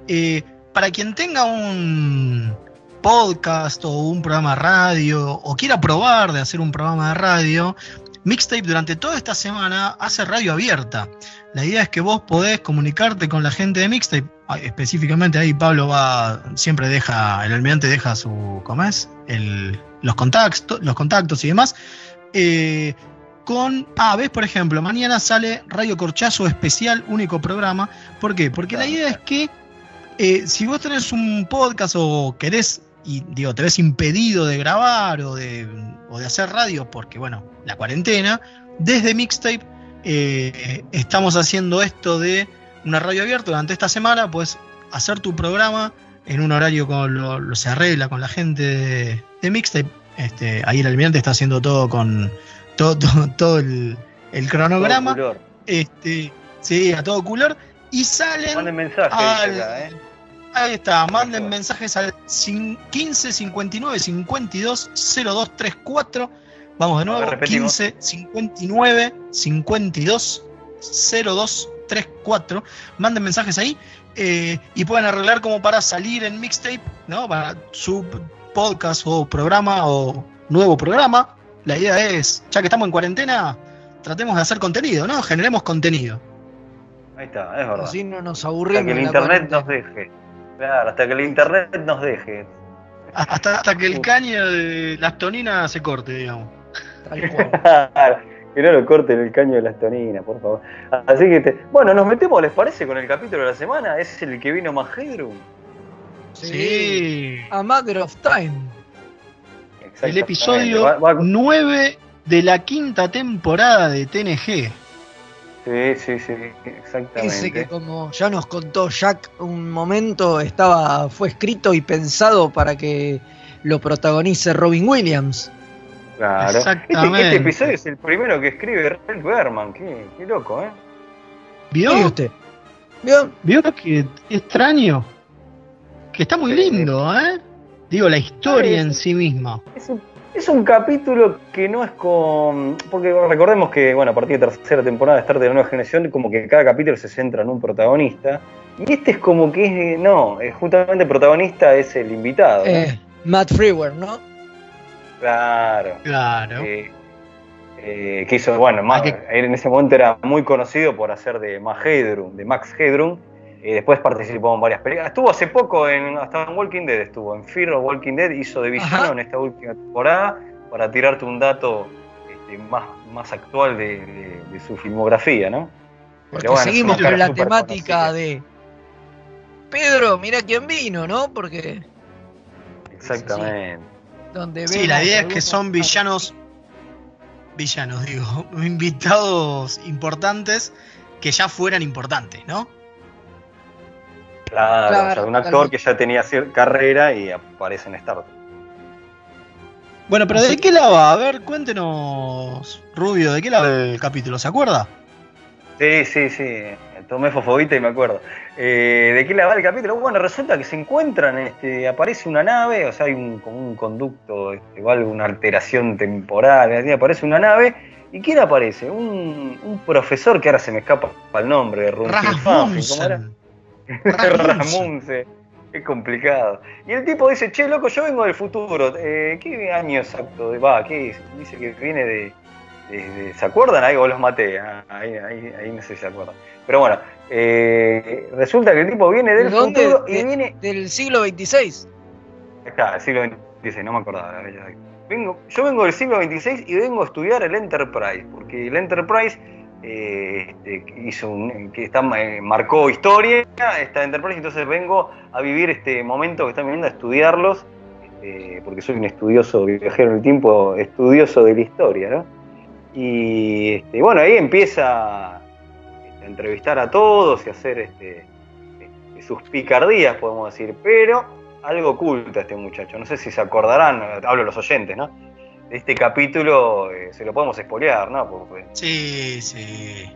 eh, para quien tenga un podcast o un programa de radio o quiera probar de hacer un programa de radio, Mixtape durante toda esta semana hace radio abierta. La idea es que vos podés comunicarte con la gente de Mixtape. Ah, Específicamente ahí Pablo va, siempre deja, el almirante deja su, ¿cómo es? El- los, contactos, los contactos y demás. Eh, con, ah, ves, por ejemplo, mañana sale Radio Corchazo especial, único programa. ¿Por qué? Porque la idea es que eh, si vos tenés un podcast o querés, y digo, te ves impedido de grabar o de, o de hacer radio, porque bueno, la cuarentena, desde Mixtape eh, estamos haciendo esto de una radio abierta durante esta semana, pues hacer tu programa en un horario con lo, lo- se arregla con la gente de, de Mixtape. Este, ahí el almirante está haciendo todo con todo, todo, todo el, el cronograma. Todo color. Este, sí, a todo color. Y salen. Manden mensaje, al- ¿eh? Ahí está, manden mensajes al cin- 15 59 52 02 34. Vamos de nuevo, ver, repetimos. 15 59 52 02 3-4. Manden mensajes ahí eh, y pueden arreglar como para salir en mixtape, ¿no? Para su podcast o programa o nuevo programa. La idea es, ya que estamos en cuarentena, tratemos de hacer contenido, ¿no? Generemos contenido. Ahí está, es verdad. Así no nos Hasta aburrimos. que el internet nos deje. Claro, hasta que el internet nos deje. Hasta, hasta que el caño de las toninas se corte, digamos. que no lo corten el caño de las toninas, por favor. Así que, te- bueno, nos metemos, ¿les parece? Con el capítulo de la semana. Es el que vino más Headroom. Sí. A Matter of Time. El episodio 9 de la quinta temporada de TNG. Sí, sí, sí, exactamente. Ese que como ya nos contó Jack un momento estaba fue escrito y pensado para que lo protagonice Robin Williams. Claro. Este, Exactamente. este episodio es el primero que escribe Red Berman. Qué, qué loco, ¿eh? ¿Vio? ¿Vio usted? ¿Vio? ¿Vio que extraño? Que está muy lindo, ¿eh? Digo, la historia en sí misma. Es un capítulo que no es con. Porque recordemos que, bueno, a partir de tercera temporada de Star Trek de la nueva generación, como que cada capítulo se centra en un protagonista. Y este es como que es. No, justamente el protagonista es el invitado. ¿no? Eh, Matt Freewer, ¿no? Claro. Claro. Eh, eh, que hizo, bueno, más- en ese momento era muy conocido por hacer de Max Headroom, de Max Headroom. Eh, después participó en varias películas. Estuvo hace poco en, hasta en Walking Dead, estuvo en Fear of Walking Dead, hizo de villano Ajá. en esta última temporada, para tirarte un dato este, más, más actual de, de- de su filmografía, ¿no? Porque Pero bueno, es seguimos con la temática de Pedro, mira quién vino, ¿no? Porque Exactamente. Donde Sí, la idea es que son villanos. Villanos, digo. Invitados importantes que ya fueran importantes, ¿no? Claro, Claro, o sea, un actor que ya tenía carrera y aparece en Star Trek. Bueno, pero ¿de qué la va? A ver, cuéntenos, Rubio, ¿de qué la va el capítulo? ¿Se acuerda? Sí, sí, sí. Tomé fofobita y me acuerdo. Eh, ¿De qué le va el capítulo? Bueno, resulta que se encuentran, este, aparece una nave, o sea, hay un, como un conducto, este, o algo, una alteración temporal, así, aparece una nave. ¿Y quién aparece? Un, un profesor que ahora se me escapa el nombre, de Runfin Fanfin, ¿cómo era? Ramunce. Qué complicado. Y el tipo dice, che, loco, yo vengo del futuro. Eh, ¿Qué año exacto? Va, ¿qué es? Dice que viene de- ¿Se acuerdan? Ahí o los maté. Ah, ahí, ahí, ahí no sé si se acuerdan. Pero bueno, eh, resulta que el tipo viene del futuro y De- viene... Del siglo XVI. Acá, el siglo XXVI, no me acordaba. Vengo, yo vengo del siglo XXVI y vengo a estudiar el Enterprise, porque el Enterprise eh, este, hizo un, que está, eh, marcó historia, esta Enterprise, entonces vengo a vivir este momento que están viviendo, a estudiarlos, eh, porque soy un estudioso viajero en el tiempo, estudioso de la historia, ¿no? Y este, bueno, ahí empieza este, a entrevistar a todos y a hacer este, este, sus picardías, podemos decir, pero algo oculta este muchacho. No sé si se acordarán, hablo los oyentes, ¿no? De este capítulo eh, se lo podemos espolear, ¿no? Porque Sí, sí.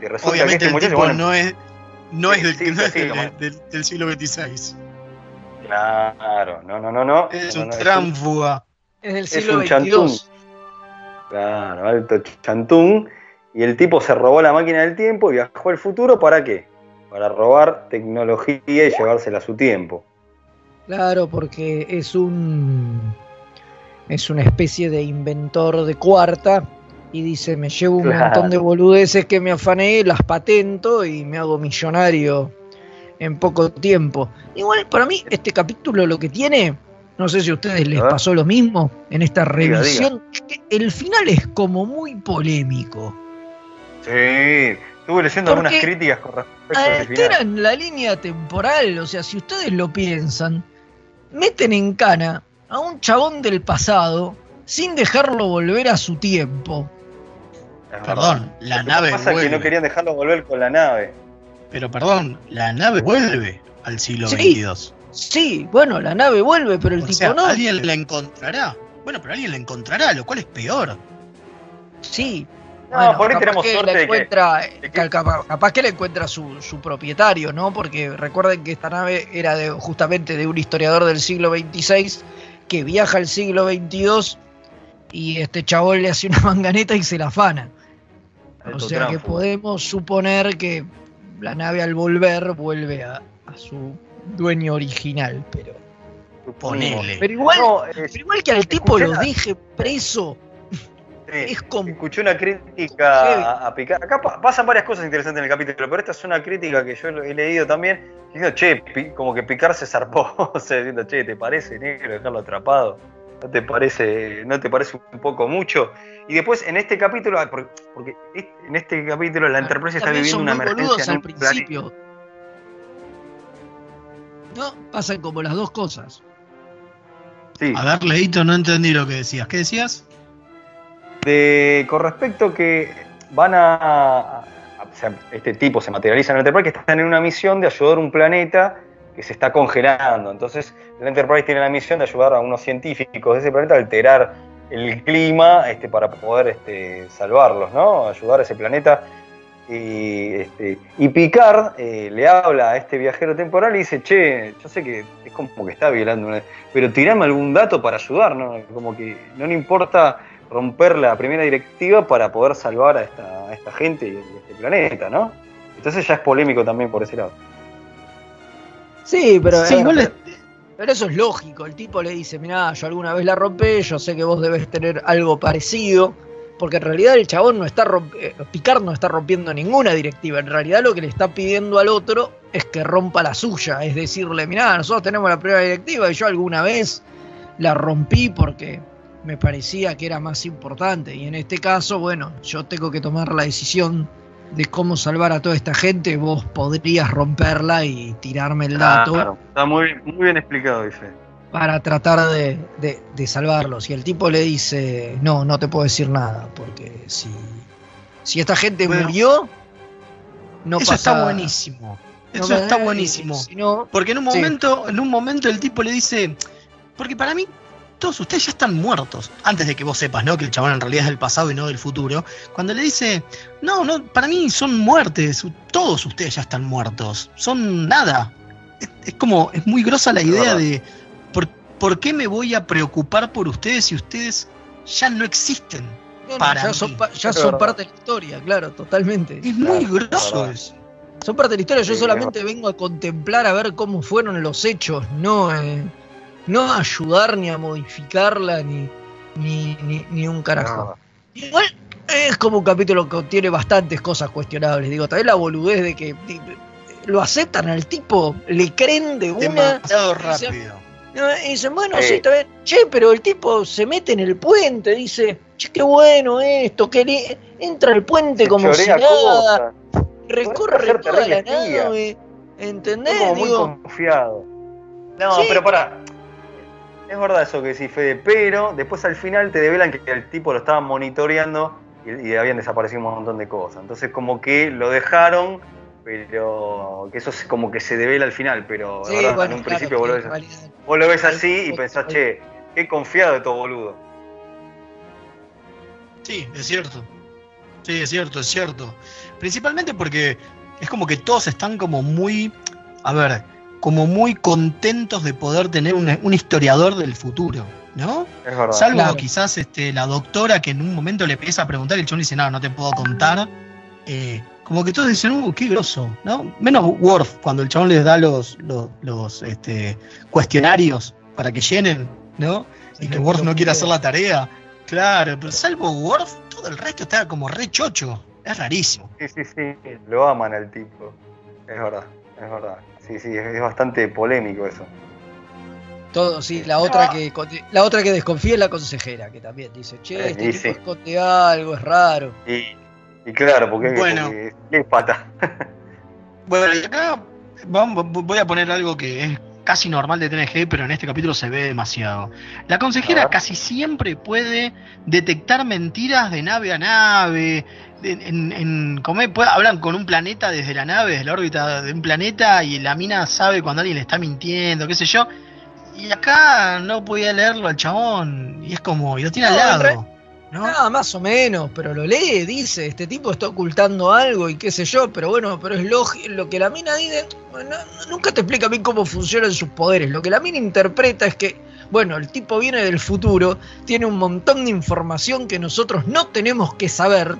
resulta Obviamente que este el muchacho, tipo bueno, no es, no es, del, sí, no es sí, del- nomás. del- del siglo XVI. Claro, no, no, no, no. Es no, un no, tránfuga. Es del Es siglo un chantún. XXII. Claro, alto chantún. Y el tipo se robó la máquina del tiempo y viajó al futuro, ¿para qué? Para robar tecnología y llevársela a su tiempo. Claro, porque es un es una especie de inventor de cuarta y dice, me llevo un Claro. montón de boludeces que me afané, las patento y me hago millonario en poco tiempo. Igual, para mí, este capítulo lo que tiene, no sé si a ustedes les pasó lo mismo en esta Diga, revisión, que el final es como muy polémico. Sí, estuve leyendo algunas Porque críticas con respecto. Alteran la línea temporal, o sea, si ustedes lo piensan, meten en cana a un chabón del pasado sin dejarlo volver a su tiempo. Es Perdón, verdad. la Lo que nave pasa es que vuelve. no querían dejarlo volver con la nave. Pero perdón, la nave vuelve al siglo Sí. XXII. Sí, bueno, la nave vuelve, pero el O tipo sea, no. alguien la encontrará. Bueno, pero alguien la encontrará, lo cual es peor. Sí. No, Bueno, por ahí tenemos que suerte la de que- encuentra, de que- cal- capaz, capaz que la encuentra su, su propietario, ¿no? Porque recuerden que esta nave era de, justamente de un historiador del siglo XXVI que viaja al siglo XXII y este chabón le hace una manganeta y se la afana. O sea que podemos suponer que la nave al volver vuelve a, a su dueño original, pero. Ponele. Pero igual, No, pero igual que al tipo lo la- deje preso. Es como. Escuché una crítica a, a Picard. Acá pa- pasan varias cosas interesantes en el capítulo, pero esta es una crítica que yo he leído también. Diciendo, che, Pi- como que Picard se zarpó. o sea, diciendo, che, ¿te parece negro dejarlo atrapado? ¿No te parece, no te parece un poco mucho? Y después en este capítulo, ah, porque, en este capítulo la Enterprise está viviendo son una emergencia en al un planeta. No, pasan como las dos cosas. A ver, Leito, no entendí lo que decías. ¿Qué decías? De, con respecto que van a, a- a- o sea, este tipo se materializa en el Enterprise que están en una misión de ayudar a un planeta que se está congelando. Entonces, el Enterprise tiene la misión de ayudar a unos científicos de ese planeta a alterar el clima este, para poder este, salvarlos, ¿no? Ayudar a ese planeta. Y, este, y Picard eh, le habla a este viajero temporal y dice, che, yo sé que es como que está violando una... Pero tirame algún dato para ayudar, ¿no? Como que no le importa romper la primera directiva para poder salvar a esta, a esta gente y a este planeta, ¿no? Entonces ya es polémico también por ese lado. Sí, pero, Sí, eh, igual pero eso es lógico. El tipo le dice, mirá, yo alguna vez la rompí, yo sé que vos debes tener algo parecido. Porque en realidad el chabón no está eh, Picard no está rompiendo ninguna directiva. En realidad lo que le está pidiendo al otro es que rompa la suya. Es decirle, mirá, nosotros tenemos la primera directiva y yo alguna vez la rompí porque me parecía que era más importante. Y en este caso, bueno, yo tengo que tomar la decisión de cómo salvar a toda esta gente. Vos podrías romperla y tirarme el dato Claro, está muy, muy bien explicado, dice. Para tratar de, de- de salvarlos. Y el tipo le dice, no, no te puedo decir nada, porque si, si esta gente Bueno, murió, no Eso pasa... está buenísimo. Eso está buenísimo. si no- Porque en un sí. momento, en un momento el tipo le dice, porque para mí todos ustedes ya están muertos. Antes de que vos sepas, ¿no? Que el chabón en realidad es del pasado y no del futuro. Cuando le dice, no, no, para mí son muertes. Todos ustedes ya están muertos. Son nada. Es, es como, es muy grosa la idea de, ¿por, ¿por qué me voy a preocupar por ustedes si ustedes ya no existen? No, no, para ya mí. son, pa- ya son parte de la historia, claro, totalmente. Es muy Claro, grosso eso. Son parte de la historia, yo Sí, solamente vengo a contemplar a ver cómo fueron los hechos, no, eh, no a ayudar ni a modificarla ni, ni, ni, ni un carajo. Igual es como un capítulo que tiene bastantes cosas cuestionables. Digo, también la boludez de que lo aceptan al tipo, le creen de una. Demasiado rápido. No, Y dicen, bueno, Eh. sí, está bien. Che, pero el tipo se mete en el puente, dice, che, qué bueno esto, que entra al puente como si nada, cosas. recorre toda la nave, ¿entendés? Como muy confiado. No, Sí. pero pará. Es verdad eso que decís, Fede, pero después al final te develan que el tipo lo estaban monitoreando y, y habían desaparecido un montón de cosas. Entonces como que lo dejaron, pero que eso es como que se devela al final, pero Sí, es verdad, bueno, en un claro, principio vos lo ves, vos lo ves así y pensás, che, qué confiado de todo boludo. Sí, es cierto. Sí, es cierto, es cierto. Principalmente porque es como que todos están como muy, a ver, como muy contentos de poder tener un, un historiador del futuro, ¿no? Es verdad. Salvo Claro. quizás este, la doctora que en un momento le empieza a preguntar y el chabón dice, no, no te puedo contar. Eh, como que todos dicen, uh, qué groso, ¿no? Menos Worf, cuando el chabón les da los, los, los, este, cuestionarios para que llenen, ¿no? Y que Worf no quiere hacer la tarea. Claro, pero salvo Worf, todo el resto está como re chocho. Es rarísimo. Sí, sí, sí, lo aman al tipo. Es verdad, es verdad. Sí, sí, es, es bastante polémico eso. todo, sí, la otra que la otra que desconfía es la consejera, que también dice, che, Eh, este tipo sí. esconde algo, es raro. Y, y claro, porque, Bueno. porque es pata. Bueno, y acá vamos- voy a poner algo que es casi normal de TNG, pero en este capítulo se ve demasiado. La consejera casi siempre puede detectar mentiras de nave a nave. En, en- como es, puede- hablan con un planeta desde la nave, desde la órbita de un planeta, y la mina sabe cuando alguien le está mintiendo, qué sé yo. Y acá no podía leerlo al chabón, y es como, y lo tiene al No, en lado. Nada, más o menos, pero lo lee, dice, este tipo está ocultando algo y qué sé yo, pero bueno, pero es lógico, lo que la mina dice, bueno, nunca te explica bien cómo funcionan sus poderes, lo que la mina interpreta es que, bueno, el tipo viene del futuro, tiene un montón de información que nosotros no tenemos que saber,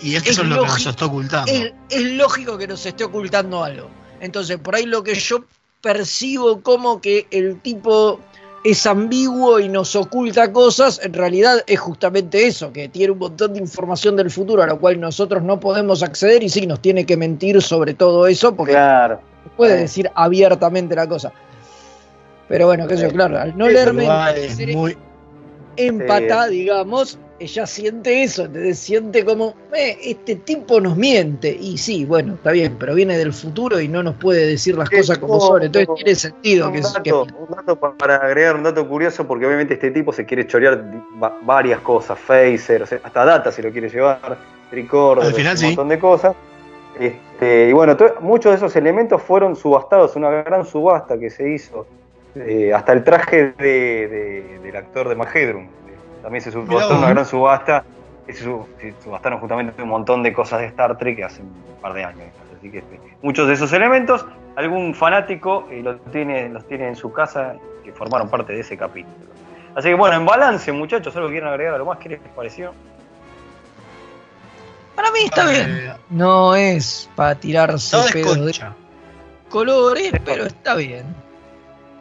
Y esto es, lo que nos está ocultando. Es, es lógico que nos esté ocultando algo. Entonces, por ahí lo que yo percibo como que el tipo es ambiguo y nos oculta cosas, en realidad es justamente eso, que tiene un montón de información del futuro a lo cual nosotros no podemos acceder y sí nos tiene que mentir sobre todo eso porque Claro. no puede decir abiertamente la cosa. Pero bueno, sé yo, claro, al no leerme es muy, empata, digamos, ella siente eso, ¿entendés? siente como, "Eh, este tipo nos miente. Y sí, bueno, está bien, pero viene del futuro y no nos puede decir las cosas como son. Entonces tiene sentido que, un, que dato, un dato pa- para agregar un dato curioso, porque obviamente este tipo se quiere chorear varias cosas, phaser, o sea, hasta data se lo quiere llevar, Al final un sí. montón de cosas. Este, y bueno, muchos de esos elementos fueron subastados, una gran subasta que se hizo, eh, hasta el traje de, de- del actor de Magedrum. También se subastó una gran subasta, y se, sub- se subastaron justamente un montón de cosas de Star Trek hace un par de años. Así que este, muchos de esos elementos, algún fanático eh, los, tiene, los tiene en su casa que formaron parte de ese capítulo. Así que bueno, en balance, muchachos, ¿algo quieren agregar algo más? ¿Qué les pareció? Para mí está bien. No es para tirarse no pedos de colores, pero está bien.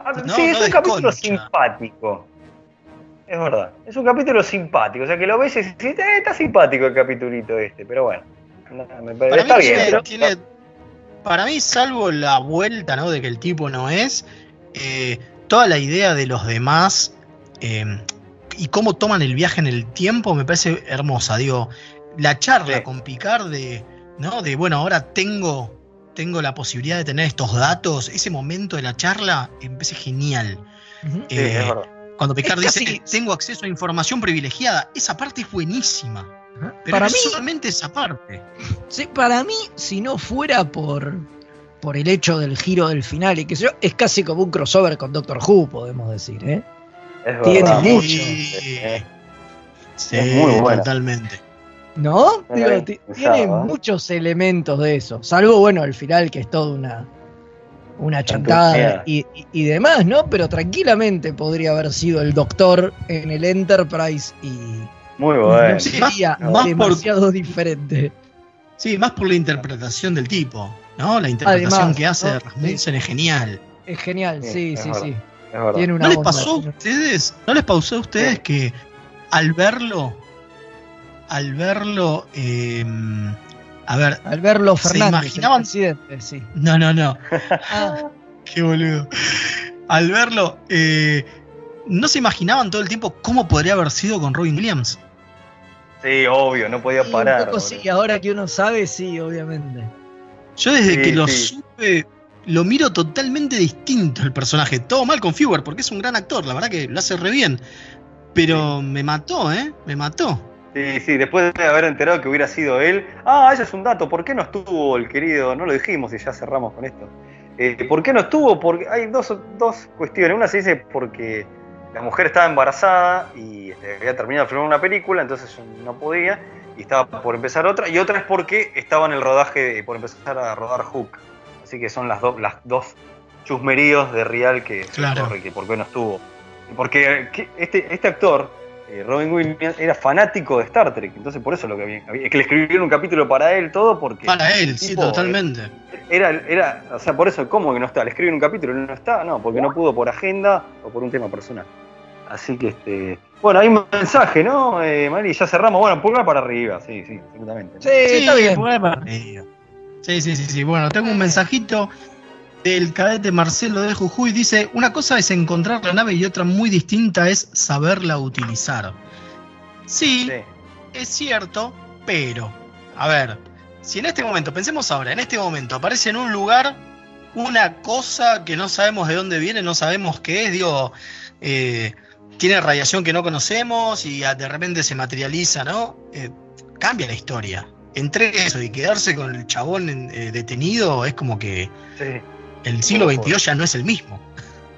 Ah, No, sí, es un capítulo simpático. Es verdad, es un capítulo simpático. O sea que lo ves y dices, "Eh, está simpático el capitulito este, pero bueno. no, me parece- Para está mí, bien. tiene- pero- tiene- para mí, salvo la vuelta, ¿no? De que el tipo no es, eh, toda la idea de los demás eh, y cómo toman el viaje en el tiempo me parece hermosa. Digo, la charla Sí. con Picard de, ¿no? De bueno, ahora tengo, tengo la posibilidad de tener estos datos. Ese momento de la charla me parece genial. Sí, Eh, es verdad. Cuando Picard Es dice, casi- "Eh, tengo acceso a información privilegiada, esa parte es buenísima. Pero Para es mí- solamente esa parte. Sí, para mí, si no fuera por, por el hecho del giro del final y que sé yo, es casi como un crossover con Doctor Who, podemos decir, ¿eh? Es Tiene verdad. mucho. Sí, sí, Es muy buena. totalmente. ¿No? Digo, tiene muchos elementos de eso. Salvo, bueno, al final que es toda una, una chantada y, y- y demás, ¿no? Pero tranquilamente podría haber sido el doctor en el Enterprise y Muy bueno. no sería más- más por- demasiado diferente. Sí, más por la interpretación del tipo, ¿no? La interpretación Además, que hace ¿no? de Rasmussen es genial. Es genial, Sí, sí, sí, verdad. sí. Es verdad. Tiene una ¿No les pasó a ustedes? ¿No les pasó a ustedes Sí. que al verlo, al verlo, eh, a ver, Al verlo ¿Se Fernández, imaginaban- el presidente, sí. no, no, no, Ah, qué boludo. Al verlo, eh, ¿no se imaginaban todo el tiempo cómo podría haber sido con Robin Williams? Sí, obvio, no podía parar. un poco sí, ahora que uno sabe, sí, obviamente. Yo desde Sí, que lo supe, lo miro totalmente distinto el personaje. Todo mal con Fewer, porque es un gran actor, la verdad que lo hace re bien. Pero me mató, ¿eh? Me mató. Sí, sí, después de haber enterado que hubiera sido él. Ah, ese es un dato. ¿Por qué no estuvo el querido? No lo dijimos y ya cerramos con esto. Eh, ¿Por qué no estuvo? Porque hay dos, dos cuestiones. Una se dice porque la mujer estaba embarazada y este, había terminado de filmar una película, entonces no podía y estaba por empezar otra. Y otra es porque estaba en el rodaje, por empezar a rodar Hook. Así que son las, dos las dos chusmeríos de Real que Claro. que por qué no estuvo. Porque este, este actor, eh, Robin Williams, era fanático de Star Trek, entonces por eso lo que había, había- es que le escribieron un capítulo para él, todo porque Para él, sí, tipo, totalmente. eh, Era, era, o sea, por eso, ¿cómo que no está? Le escriben un capítulo y no está, no, porque no pudo por agenda o por un tema personal. Así que, este, bueno, hay un mensaje, ¿no, eh, Mari? Ya cerramos, bueno, pulgar para arriba, sí, sí, absolutamente. Sí, está bien. Sí, sí, sí, sí. Bueno, tengo un mensajito del cadete Marcelo de Jujuy. Dice, una cosa es encontrar la nave y otra muy distinta es saberla utilizar. Sí, Sí. es cierto, pero, a ver, si en este momento, pensemos ahora, en este momento aparece en un lugar una cosa que no sabemos de dónde viene, no sabemos qué es, digo, eh, tiene radiación que no conocemos y de repente se materializa, ¿no? Eh, cambia la historia. Entre eso y quedarse con el chabón eh, detenido es como que Sí. El siglo XXII ya no es el mismo.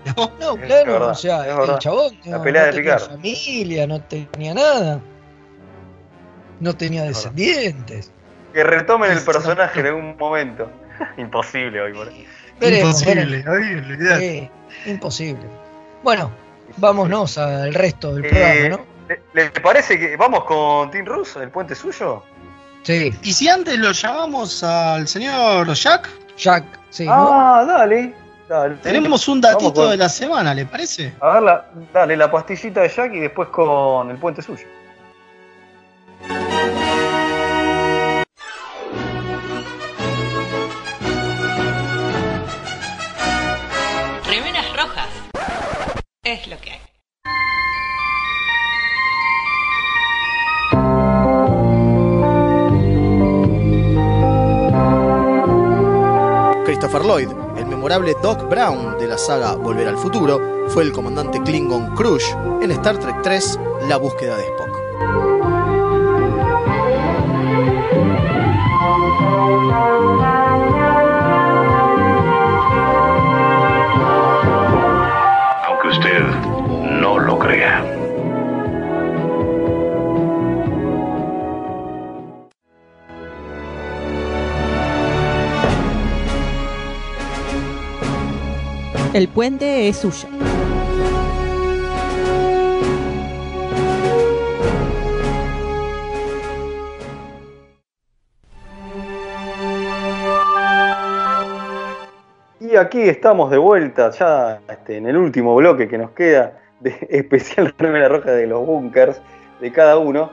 ¿no? No, claro, verdad, o sea, es el chabón La no, pelea no de tenía familia, no tenía nada. No tenía descendientes. Que retomen el personaje en algún momento. Imposible hoy, por ahí. Veremos, Imposible, veremos. Sí, imposible. Bueno, vámonos al resto del Eh, programa, ¿no? ¿le, le parece que vamos con Tim Russo, el puente suyo? Sí. ¿Y si antes lo llamamos al señor Jack? Jack, sí. Ah, dale. dale. Tenemos un datito con- de la semana, ¿le parece? A ver, la, dale la pastillita de Jack y después con el puente suyo. Remeras rojas. Es lo que hay. Christopher Lloyd, el memorable Doc Brown de la saga Volver al Futuro, fue el comandante Klingon Krush en Star Trek 3, La búsqueda de Spock. El puente es suyo. Y aquí estamos de vuelta, ya este, en el último bloque que nos queda de especial remera roja de los bunkers de cada uno.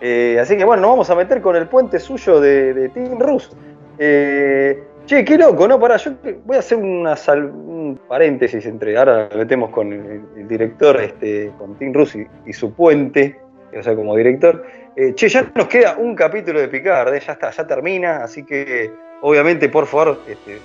Eh, así que bueno, nos vamos a meter con el puente suyo de, de Team Rus. Eh, che, qué loco, ¿no? Para, yo voy a hacer una un paréntesis entre. Ahora metemos con el, director, este, con Team Rus y, su puente, o sea, como director. Eh, che, ya nos queda un capítulo de Picard, ¿eh? ya está, ya termina, así que obviamente, por favor, este, eh,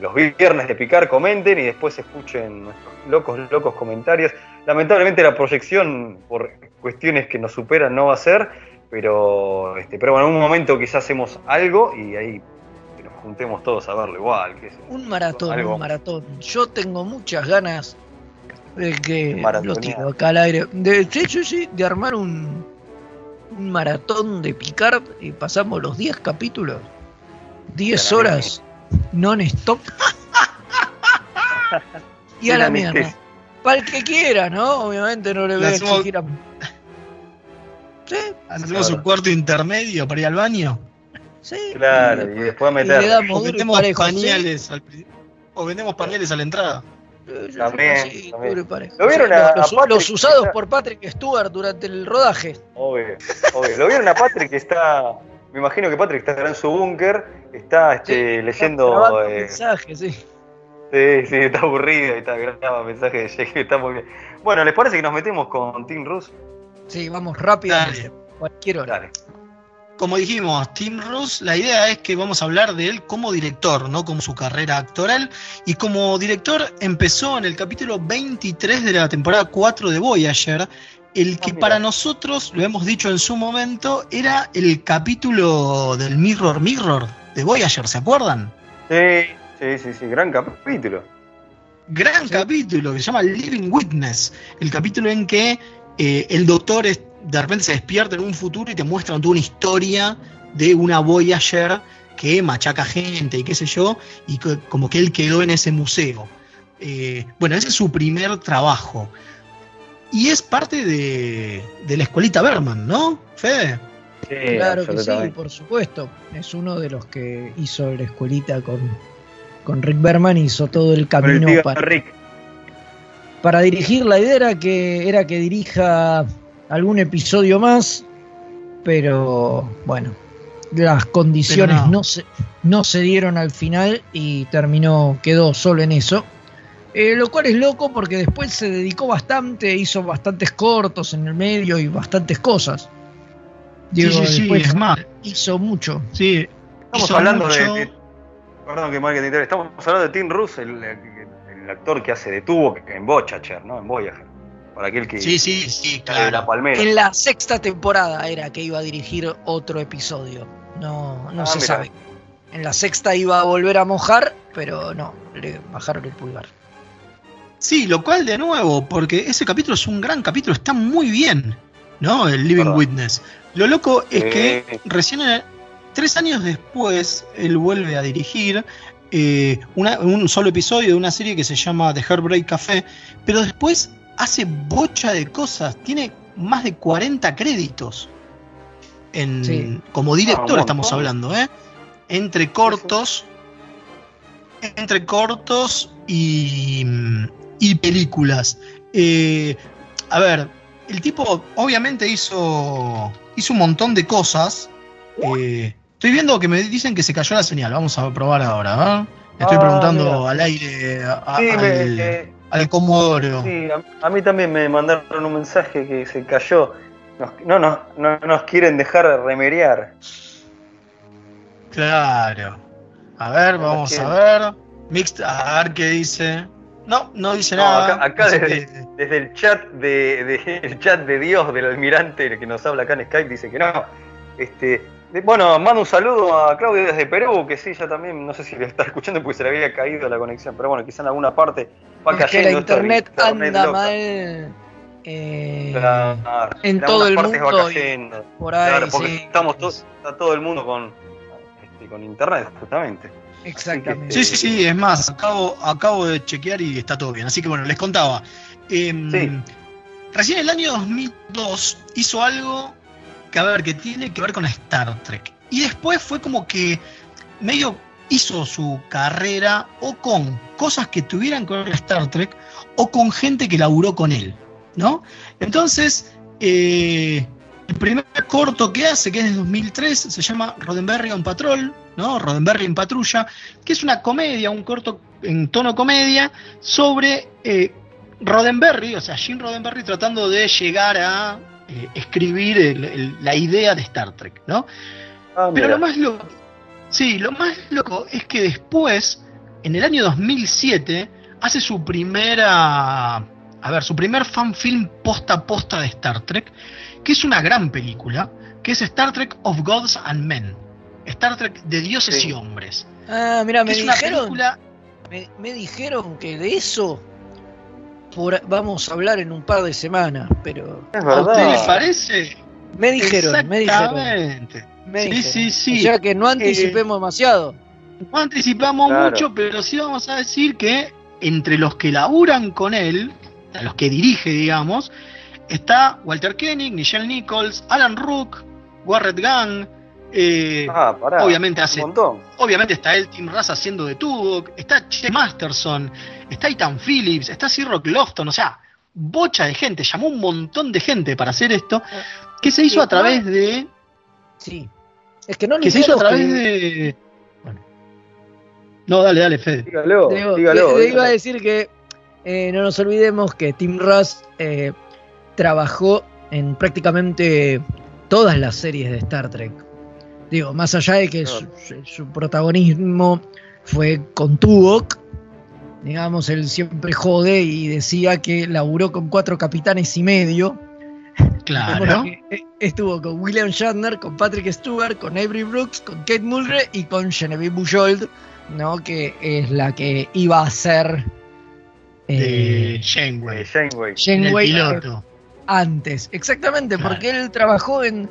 los viernes de Picar comenten y después escuchen nuestros locos, locos comentarios. Lamentablemente la proyección, por cuestiones que nos superan, no va a ser, pero, este, pero bueno, en un momento quizás hacemos algo y ahí juntemos todos a verlo igual. yo. Un maratón, Algo. un maratón. Yo tengo muchas ganas de que Maratonear. lo tiro acá al aire. De, sí, sí, sí, de armar un, un maratón de Picard y pasamos los 10 capítulos. 10 Y a la horas non-stop. y a la mierda. Para el que quiera, ¿no? Obviamente no le voy a exigir a. Sí, Hacemos un cuarto intermedio para ir al baño. Sí. Claro, y después Y meter. le damos O vendemos parejo, ¿sí? pañales al o vendemos pañales a la entrada. También, Sí, también. ¿Lo vieron a- los, a Patrick los usados por Patrick Stewart durante el rodaje. Obvio, obvio. ¿Lo vieron a Patrick que está.? Me imagino que Patrick estará en su búnker, está este, leyendo. Eh, mensajes, sí. Sí, sí, está aburrido y está grabando mensaje de Jake, está muy bien. Bueno, ¿les parece que nos metemos con Team Rus? Sí, vamos rápido. Dale. Cualquier hora. Dale. Como dijimos, Tim Ross, la idea es que vamos a hablar de él como director, no como su carrera actoral. Y como director empezó en el capítulo 23 de la temporada 4 de Voyager, el que mira. para nosotros, lo hemos dicho en su momento, era el capítulo del Mirror Mirror de Voyager, ¿se acuerdan? Sí, sí, sí, sí, gran capítulo. gran capítulo que se llama Living Witness, el capítulo en que eh, el doctor es- de repente se despierta en un futuro y te muestran toda una historia de una Voyager que machaca gente y qué sé yo, y que- como que él quedó en ese museo. Eh, bueno, ese es su primer trabajo. Y es parte de, de la escuelita Berman, ¿no, Fede? Sí, claro que sí, por supuesto. Es uno de los que hizo la escuelita con, con Rick Berman, hizo todo el camino para, Rick. para dirigir. La idea era que, era que dirija algún episodio más, pero bueno, las condiciones no. no. se, no se dieron al final y terminó, quedó solo en eso. Eh, lo cual es loco porque después se dedicó bastante, hizo bastantes cortos en el medio y bastantes cosas. Digo, sí, sí, es más. hizo mucho. Sí, Estamos hizo hablando mucho. de, de- Perdón que mal que te interrumpa. Estamos hablando de Tim Rus, el, el- el actor que hace de tubo en Bochacher, ¿no? En Voyager. Para aquel que. Sí, sí, sí, la claro. palmera. En la sexta temporada era que iba a dirigir otro episodio. No, no Ah, se sabe. En la sexta iba a volver a mojar, pero no, le bajaron el pulgar. Sí, lo cual de nuevo, porque ese capítulo es un gran capítulo, está muy bien, ¿no? El Living. Witness. Lo loco es que recién, eh, tres años después, él vuelve a dirigir eh, una- un solo episodio de una serie que se llama The Heartbreak Café, pero después hace bocha de cosas, tiene más de 40 créditos. en, Sí. como director Ah, estamos hablando, ¿eh? Entre cortos, entre cortos y, y películas. Eh, a ver, el tipo obviamente hizo, hizo un montón de cosas. Eh, estoy viendo que me dicen que se cayó la señal. Vamos a probar ahora. ¿eh? Le Estoy Ah, preguntando mira. al aire a- me- eh, al Comodoro. Sí, a, a mí también me mandaron un mensaje que se cayó. Nos- no, nos- no nos quieren dejar remerear. Claro. A ver, No vamos a ver. Mixed, a ver qué dice. No, no dice No, nada. acá, acá desde, que- desde el chat de, de- el chat de Dios del almirante que nos habla acá en Skype dice que no. Este, de- bueno, mando un saludo a Claudio desde Perú, que sí, ya también, no sé si le está escuchando porque se le había caído la conexión, pero bueno, quizá en alguna parte Es que la internet anda loca. mal eh, Claro, en en todo el mundo y cayendo. por ahí, Claro, porque sí. estamos todos, está todo el mundo con, este, con internet, justamente. Exactamente. Sí, sí, sí, es más, acabo, acabo de chequear y está todo bien. Así que bueno, les contaba. Em, Sí. Recién en el año 2002 hizo algo que, a ver, que tiene que ver con Star Trek. Y después fue como que medio hizo su carrera o con cosas que tuvieran que ver con Star Trek o con gente que laburó con él, ¿no? Entonces, eh, el primer corto que hace, que es de 2003, se llama Roddenberry on Patrol, ¿no? Roddenberry en patrulla, que es una comedia, un corto en tono comedia, sobre eh, Roddenberry, o sea, Jim Roddenberry tratando de llegar a eh, escribir el- el- la idea de Star Trek, ¿no? Ah, Pero lo más loco, sí, lo más loco es que después, en el año 2007, hace su primera, a ver, su primer fanfilm posta a posta de Star Trek, que es una gran película, que es Star Trek of Gods and Men, Star Trek de dioses Sí. y hombres. Ah, mira, me Es una dijeron, película- me, me dijeron que de eso por- vamos a hablar en un par de semanas, pero Es ¿A usted le parece? me dijeron, me dijeron, Exactamente. Me Sí, sí, sí. O sea que no anticipemos demasiado. No anticipamos Claro. mucho, pero sí vamos a decir que entre los que laburan con él, a los que dirige, digamos, está Walter Koenig, Michelle Nichols, Alan Rook, Warren Gang, eh, Ah, pará. obviamente hace- Un montón. obviamente está el Tim Russ haciendo de Tuvok, está Che Masterson, está Ethan Phillips, está Sir Rock Lofton, o sea, bocha de gente, llamó un montón de gente para hacer esto, que se hizo a través de... Sí. Es que no que se hizo a través que- de... bueno. No, dale, dale, Fede. Dígalo, Digo, dígalo. le- le iba a decir que eh, no nos olvidemos que Tim Russ eh, trabajó en prácticamente todas las series de Star Trek. Digo, más allá de que su, su- su protagonismo fue con Tuvok, digamos, él siempre jode y decía que laburó con cuatro capitanes y medio. Claro. Bueno, que, eh, Estuvo con William Shatner, con Patrick Stewart, con Avery Brooks, con Kate Mulgrew y con Genevieve Bujold, ¿no? Que es la que iba a ser de eh, Janeway. Eh, Janeway. en el Janeway piloto. antes. Exactamente, Claro. porque él trabajó en.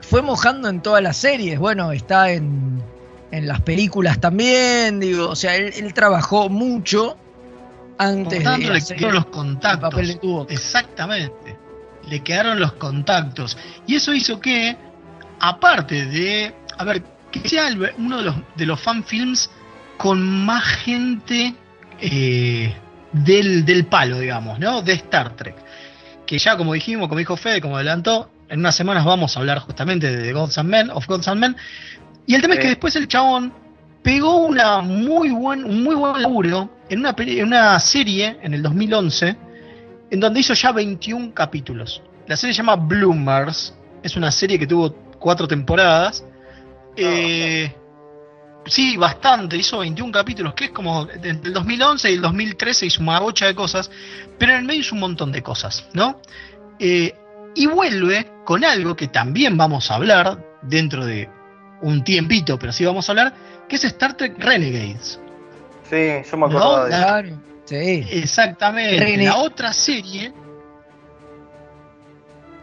Fue mojando en todas las series. Bueno, está en, en las películas también. Digo, o sea, él, él trabajó mucho antes Por tanto, de quedaron los el contactos. papel de Tuvok. Exactamente. Le quedaron los contactos. Y eso hizo que, aparte de. A ver, que sea uno de los, de los fanfilms con más gente eh, del, del palo, digamos, ¿no? De Star Trek. Que ya, como dijimos, como dijo Fede, como adelantó, en unas semanas vamos a hablar justamente de Gods and Men, of Gods and Men. Y el tema es que después el chabón pegó una muy buen, un muy buen laburo en una, en una serie en el 2011 en donde hizo ya 21 capítulos. La serie se llama Bloomers, es una serie que tuvo cuatro temporadas. Eh, sí, bastante, hizo 21 capítulos, que es como entre el 2011 y el 2013 hizo una bocha de cosas, pero en el medio hizo un montón de cosas, ¿no? Eh, y vuelve con algo que también vamos a hablar dentro de un tiempito, pero sí vamos a hablar, que es Star Trek Renegades. Sí, yo me No, acordaba de eso. Sí. Exactamente. Rene- La otra serie.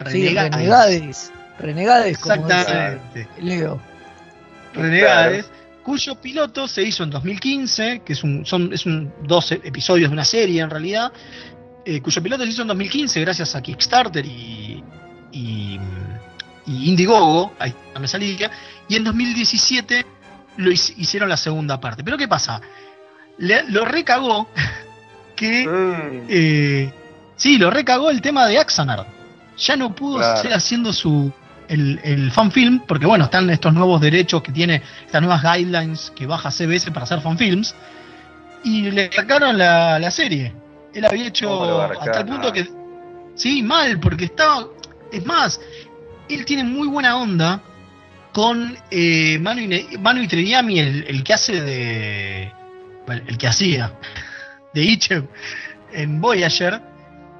Sí, Renegades. Renegades. Renegades, como dice. Leo. Renegades. Cuyo piloto se hizo en 2015, que es un, son es un 12 episodios de una serie en realidad, eh, cuyo piloto se hizo en 2015 gracias a Kickstarter y, y, y Indiegogo, ahí me salía, y en 2017 lo hic- hicieron la segunda parte. Pero ¿qué pasa? Le- lo recagó que... eh, sí, lo recagó el tema de Axanar. Ya no pudo Claro. seguir haciendo su el, el fanfilm, porque bueno, están estos nuevos derechos que tiene, estas nuevas guidelines que baja CBS para hacer fanfilms, y le sacaron la, la serie. Él había hecho ¿Cómo lo va a a arrancar? tal punto que... Sí, mal, porque estaba... Es más, él tiene muy buena onda con eh, Manu, Ine- Manu el, el que hace de... bueno, el que hacía de Ichev en Voyager,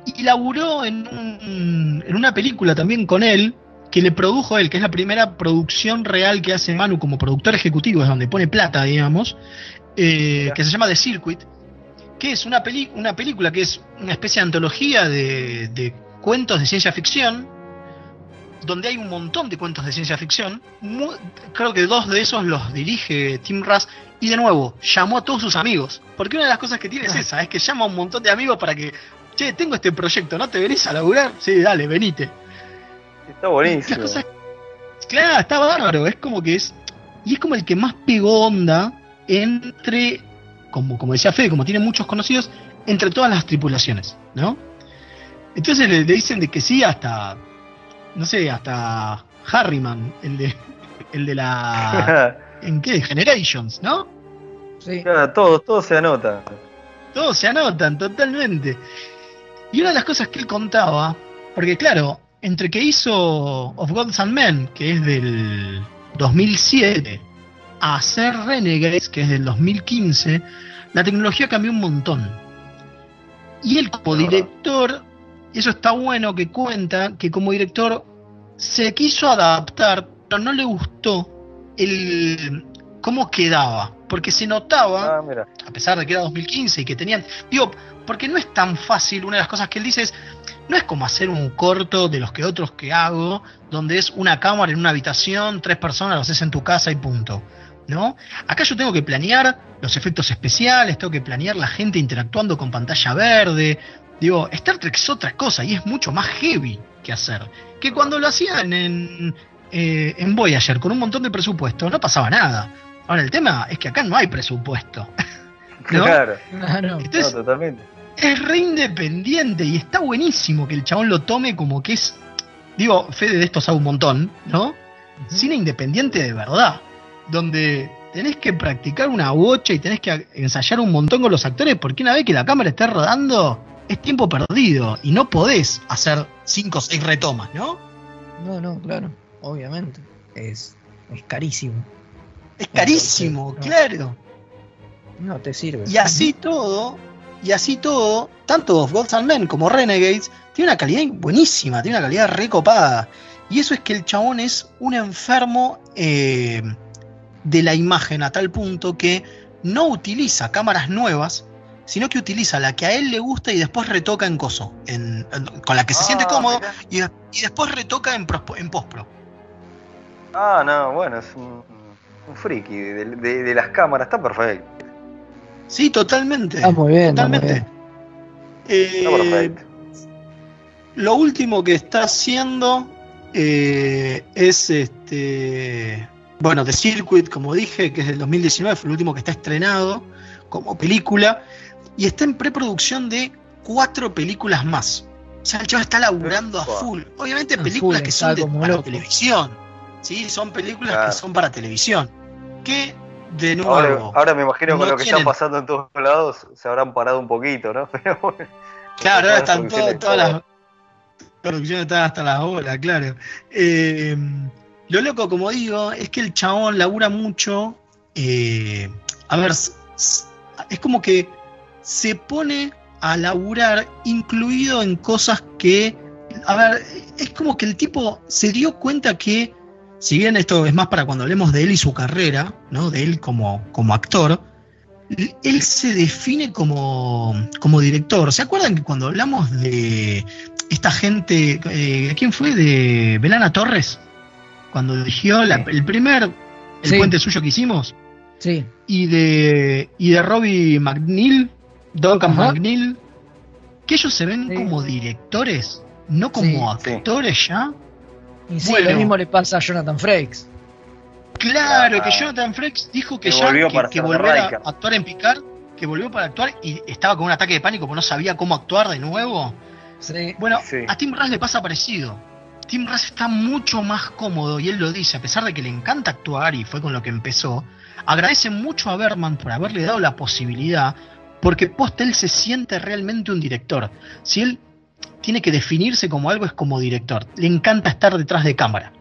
y laburó en, un- en una película también con él, que le produjo él, que es la primera producción real que hace Manu como productor ejecutivo, es donde pone plata, digamos, eh, que se llama The Circuit, que es una, peli- una película que es una especie de antología de, de cuentos de ciencia ficción, donde hay un montón de cuentos de ciencia ficción. Mu- creo que dos de esos los dirige Tim Russ. Y de nuevo, llamó a todos sus amigos. Porque una de las cosas que tiene es esa, es que llama a un montón de amigos para que, che, tengo este proyecto, ¿no te venís a laburar? Sí, dale, venite. Está buenísimo. Las cosas- Claro, está bárbaro. Es como que es. Y es como el que más pegó onda entre. Como, como decía Fede, como tiene muchos conocidos, entre todas las tripulaciones, ¿no? Entonces le, le dicen de que sí hasta. No sé, hasta Harriman, el de. El de la. ¿En qué? Generations, ¿no? Sí. Claro, todo, todo se anota. Todos se anotan totalmente. Y una de las cosas que él contaba, porque claro, entre que hizo Of Gods and Men, que es del 2007, a hacer Renegades, que es del 2015, la tecnología cambió un montón. Y él como director, eso está bueno que cuenta, que como director se quiso adaptar, pero no le gustó el cómo quedaba, porque se notaba Ah, a pesar de que era 2015 y que tenían. Digo, porque no es tan fácil. Una de las cosas que él dice es: no es como hacer un corto de los que otros que hago, donde es una cámara en una habitación, tres personas, lo haces en tu casa y punto. ¿No? Acá yo tengo que planear los efectos especiales, tengo que planear la gente interactuando con pantalla verde. Digo, Star Trek es otra cosa y es mucho más heavy que hacer. Que cuando lo hacían en, eh, en Voyager con un montón de presupuesto, no pasaba nada. Ahora, el tema es que acá no hay presupuesto. ¿No? Claro. Claro. Entonces, No, totalmente. es re independiente y está buenísimo que el chabón lo tome como que es. Digo, Fede de esto sabe un montón, ¿no? Cine independiente de verdad. Donde tenés que practicar una bocha y tenés que ensayar un montón con los actores, porque una vez que la cámara esté rodando, es tiempo perdido y no podés hacer cinco o seis retomas, ¿no? No, no, claro. Obviamente. Es, es carísimo. Es carísimo, claro. No te sirve. Y así todo, y así todo, tanto Of Gods and Men como Renegades, tiene una calidad buenísima, tiene una calidad recopada. Y eso es que el chabón es un enfermo eh, de la imagen a tal punto que no utiliza cámaras nuevas, sino que utiliza la que a él le gusta y después retoca en coso, en- en- con la que se Ah, siente cómodo mirá. y, y después retoca en, prospo- en postpro. Ah, no, bueno, es un, un friki de, de- de las cámaras, está perfecto. Sí, totalmente. Está muy bien, está muy Totalmente. bien. Eh, Está perfecto. Lo último que está haciendo eh, es este. Bueno, The Circuit, como dije, que es del 2019, fue el último que está estrenado como película. Y está en preproducción de cuatro películas más. O sea, el chaval está laburando a full. Obviamente, películas full, que son de, para televisión. Sí, son películas Claro. que son para televisión. Que, de nuevo. Ahora, ahora me imagino con no lo que está pasando en todos lados, se habrán parado un poquito, ¿no? Pero bueno. Claro, ahora están todo- todas las producciones están hasta las bolas, claro. Eh, lo loco, como digo, es que el chabón labura mucho. eh, a ver, es como que se pone a laburar incluido en cosas que. A ver, es como que el tipo se dio cuenta que, si bien esto es más para cuando hablemos de él y su carrera, ¿no? De él como, como actor, él se define como, como director. ¿Se acuerdan que cuando hablamos de esta gente, eh, ¿quién fue? De Belana Torres, cuando dirigió el primer, el Sí. puente suyo que hicimos, Sí. y de, y de Robbie McNeil, Duncan Ajá. McNeil, que ellos se ven Sí. como directores, no como actores ya. Y sí, Bueno. lo mismo le pasa a Jonathan Frakes. Claro, que Jonathan Frakes dijo que, Que ya volvió que, para que volver a actuar en Picard, que volvió para actuar y estaba con un ataque de pánico porque no sabía cómo actuar de nuevo. Sí. Bueno, Sí. a Tim Russ le pasa parecido. Tim Russ está mucho más cómodo y él lo dice, a pesar de que le encanta actuar y fue con lo que empezó, agradece mucho a Berman por haberle dado la posibilidad, porque post él se siente realmente un director. Si él tiene que definirse como algo es como director. Le encanta estar detrás de cámara.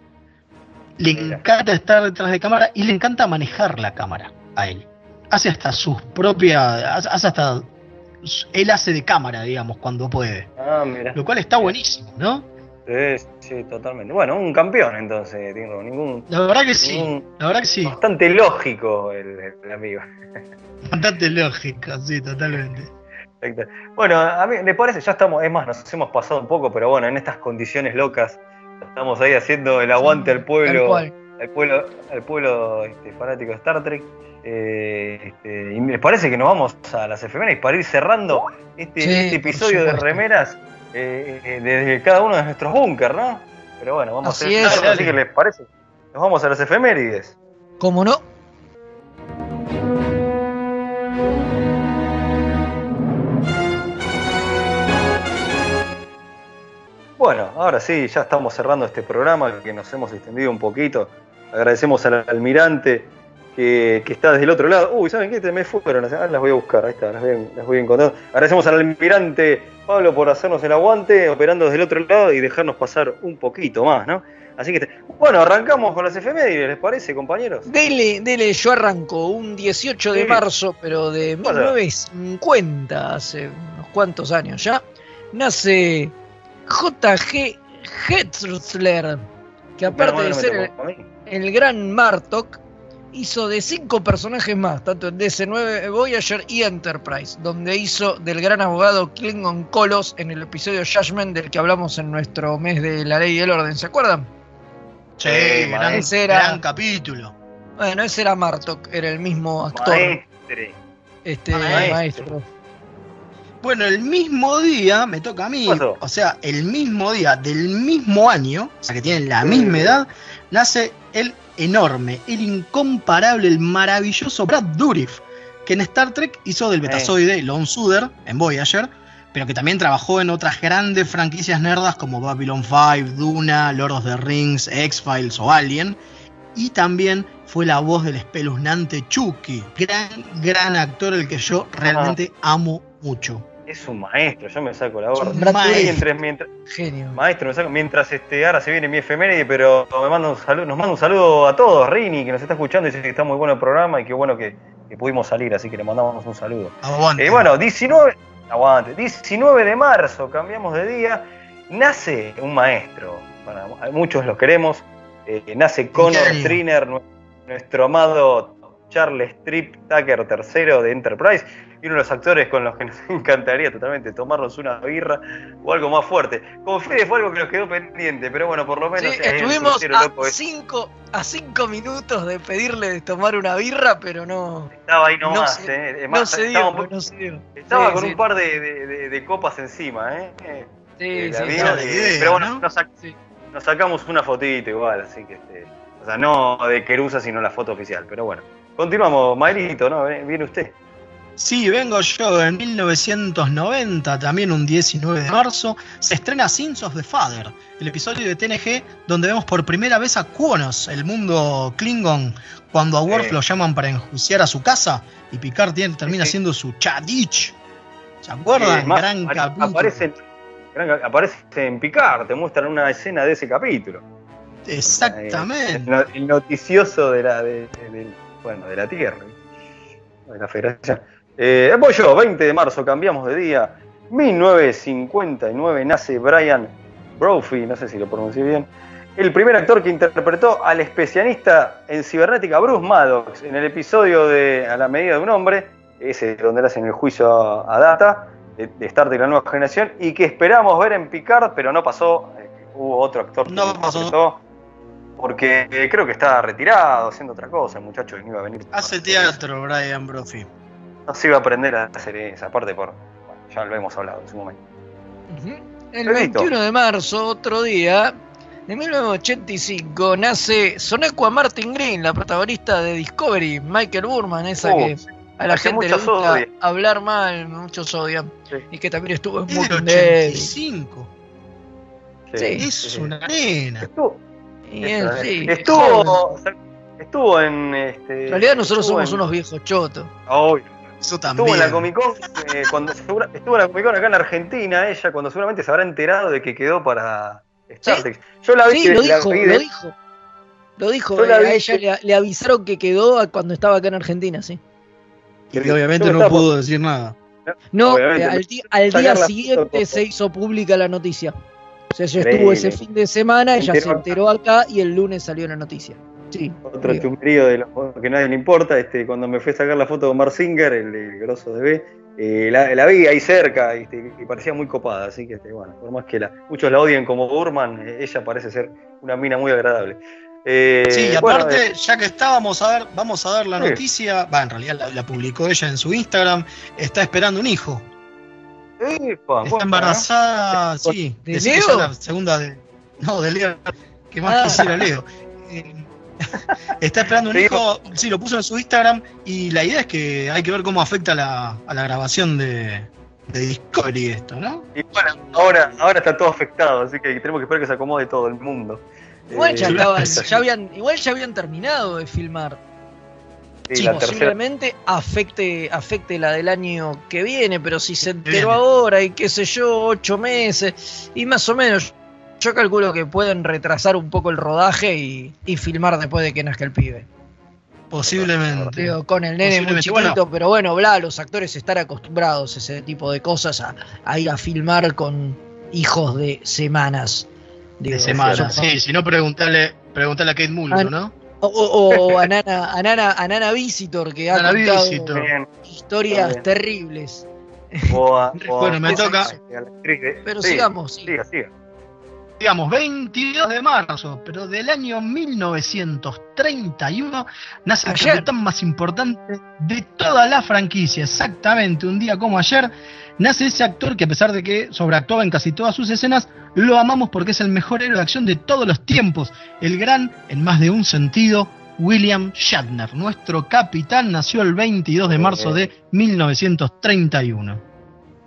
Le encanta estar detrás de cámara y le encanta manejar la cámara a él. Hace hasta sus propias, hace hasta él hace de cámara, digamos, cuando puede. Ah, mira. Lo cual está buenísimo, ¿no? Sí, sí, totalmente. Bueno, un campeón entonces, digo, ningún. La verdad que sí, la verdad que sí. Bastante lógico el, el amigo. Bastante lógico, sí, totalmente. Bueno, a mí me parece, ya estamos, es más, nos hemos pasado un poco, pero bueno, en estas condiciones locas, estamos ahí haciendo el aguante al pueblo, al pueblo, al pueblo este, fanático de Star Trek. Eh, este, y me parece que nos vamos a las efemérides para ir cerrando este, Sí, este episodio de remeras eh, eh, desde cada uno de nuestros búnker, ¿no? Pero bueno, vamos Así a es. hacer así que les parece. Nos vamos a las efemérides. ¿Cómo no? Bueno, ahora sí, ya estamos cerrando este programa que nos hemos extendido un poquito. Agradecemos al almirante que, que está desde el otro lado. Uy, ¿saben qué? Te me fueron. Ah, las voy a buscar, ahí está, las voy, a- las voy a encontrar. Agradecemos al almirante Pablo por hacernos el aguante, operando desde el otro lado y dejarnos pasar un poquito más, ¿no? Así que, bueno, arrancamos con las efemérides, ¿les parece, compañeros? Dele, dele, yo arranco un 18 de Sí. marzo, pero de pasa? 1950, hace unos cuantos años ya, nace J.G. Hetzler, que aparte Bueno, de ser el, el gran Martok, hizo de cinco personajes más, tanto en DC9, Voyager y Enterprise, donde hizo del gran abogado Klingon Kolos en el episodio Judgment del que hablamos en nuestro mes de la ley y el orden, ¿se acuerdan? Sí, Eh, gran, ese era- gran capítulo. Bueno, ese era Martok, era el mismo actor. Maestre. Este Maestro. maestro. Bueno, el mismo día me toca a mí, o sea, el mismo día del mismo año, o sea, que tienen la misma edad, nace el enorme, el incomparable, el maravilloso Brad Dourif, que en Star Trek hizo del betazoide Lone Suder en Voyager, pero que también trabajó en otras grandes franquicias nerdas como Babylon 5, Duna, Lord of the Rings, X-Files o Alien, y también fue la voz del espeluznante Chucky, gran, gran actor el que yo realmente amo mucho. Es un maestro, yo me saco la gorra. Mientras, mientras, Genio. Maestro, me saco- mientras este, ahora se viene mi efeméride, pero me manda un saludo, nos manda un saludo a todos, Rini, que nos está escuchando, dice que está muy bueno el programa y qué bueno que, que pudimos salir, así que le mandamos un saludo. Aguante. Eh, bueno, 19, aguante, 19 de marzo, cambiamos de día, nace un maestro, para muchos lo queremos, eh, nace Connor. Triner, nu- nuestro amado Charles Strip Tucker III de Enterprise, y uno de los actores con los que nos encantaría totalmente tomarnos una birra o algo más fuerte. Con Fede fue algo que nos quedó pendiente, pero bueno, por lo Sí, menos es el estuvimos a loco cinco, a cinco minutos de pedirle de tomar una birra, pero no. estaba ahí no nomás, se- eh. No se estaba, dio, no se dio. estaba Sí, con sí. un par de, de- de- de copas encima, ¿eh? Eh, Sí, sí, la eh, idea, pero bueno, ¿no? nos, sac- nos sacamos una fotito igual, así que este, o sea, no de Querusa, sino la foto oficial, pero bueno. Continuamos, Mailito, ¿no? Viene usted. Sí, vengo yo. En 1990, también un 19 de marzo, se estrena Sins of the Father, el episodio de TNG donde vemos por primera vez a Quonos, el mundo Klingon, cuando a Worf lo llaman para enjuiciar a su casa y Picard tiene- termina Sí. siendo su Chadich. ¿Se acuerdan? Eh, más, Gran apare- capítulo. aparece, en- gran- aparece en Picard, te muestran una escena de ese capítulo. Exactamente. El, no- el noticioso de la, de, bueno, de la Tierra, de la Federación. Eh, voy yo, 20 de marzo, cambiamos de día. 1959 nace Brian Brophy, no sé si lo pronuncié bien, el primer actor que interpretó al especialista en cibernética Bruce Maddox en el episodio de A la medida de un hombre, ese donde le hacen el juicio a, a Data, de, de Star Trek La Nueva Generación, y que esperamos ver en Picard, pero no pasó. Eh, hubo otro actor que No lo pasó. interpretó, porque eh, creo que está retirado, haciendo otra cosa, el muchacho que no iba a venir. Hace teatro, Brian Brophy. No se iba a aprender a hacer esa parte por. Bueno, ya lo hemos hablado en su momento. El Pedrito. 21 de marzo, otro día, En 1985 nace Sonequa Martin Green, la protagonista de Discovery, Michael Burman, esa Oh, que a la gente le gusta odian. hablar mal, muchos odian. Y que también estuvo en Es Dead. 85. Sí. Es una nena. Y él, sí, Estuvo, estuvo en. Este, En realidad nosotros estuvo somos en- unos viejos chotos. Obvio. Eso Estuvo en la Comic Con, eh, cuando estuvo en la Comic Con acá en Argentina, ella, cuando seguramente se habrá enterado de que quedó para Star Trek. Yo la vi, Sí, lo la dijo, vi lo de- dijo. Lo dijo, Yo la eh, a vi- ella le, le avisaron que quedó cuando estaba acá en Argentina, sí. Y que obviamente Yo no estaba- pudo decir nada. No, eh, al, di- al día siguiente se hizo pública la noticia. O sea, ella estuvo ese fin de semana, ella se enteró acá. enteró acá y el lunes salió la noticia. Sí. Otro digo. chumberío de los que a nadie le importa. Este, cuando me fui a sacar la foto con Mark Singer, el, el grosso de B, eh, la, la vi ahí cerca este, y parecía muy copada. Así que, este, bueno, por más que la, muchos la odien como Burman, eh, ella parece ser una mina muy agradable. Eh, Sí, y bueno, aparte, eh, ya que estábamos a ver, vamos a ver la Sí. noticia. Va, en realidad la, la publicó ella en su Instagram. Está esperando un hijo. epa, Está bueno, embarazada, sí. ¿De Leo? la segunda de. No, de Leo. Que más Ah. quisiera Leo. Está esperando un Sí, hijo. Sí, lo puso en su Instagram. Y la idea es que hay que ver cómo afecta la- a la grabación de, de Discovery esto, ¿no? Y bueno, ahora, ahora está todo afectado, así que tenemos que esperar que se acomode todo el mundo. Igual, ya Eh, estaban- ya habían, igual ya habían terminado de filmar. sí, Sí, la tercera- posiblemente afecte, afecte la del año que viene, pero si se enteró ahora y qué sé yo, ocho meses, y más o menos, yo calculo que pueden retrasar un poco el rodaje y, y filmar después de que nazca el pibe. Posiblemente. Digo, con el nene muy chiquito, Bueno. pero bueno, bla, los actores están acostumbrados a ese tipo de cosas, a, a ir a filmar con hijos de semanas. Digo, De semana. yo- Sí, si no, preguntarle, preguntarle a Kate Mulgrew, Ah, ¿no? O, o- o a, Nana, a, Nana, a Nana Visitor, que ha Nana contado Visitor. Bien, historias terribles. o a- Bueno, me toca. Pero sí, sigamos, sí. Siga, siga. Digamos, 22 de marzo, pero del año 1931, nace el capitán más importante de toda la franquicia. Exactamente, un día como ayer, nace ese actor que a pesar de que sobreactuaba en casi todas sus escenas, lo amamos porque es el mejor héroe de acción de todos los tiempos. El gran, en más de un sentido, William Shatner. Nuestro capitán nació el 22 de marzo de 1931.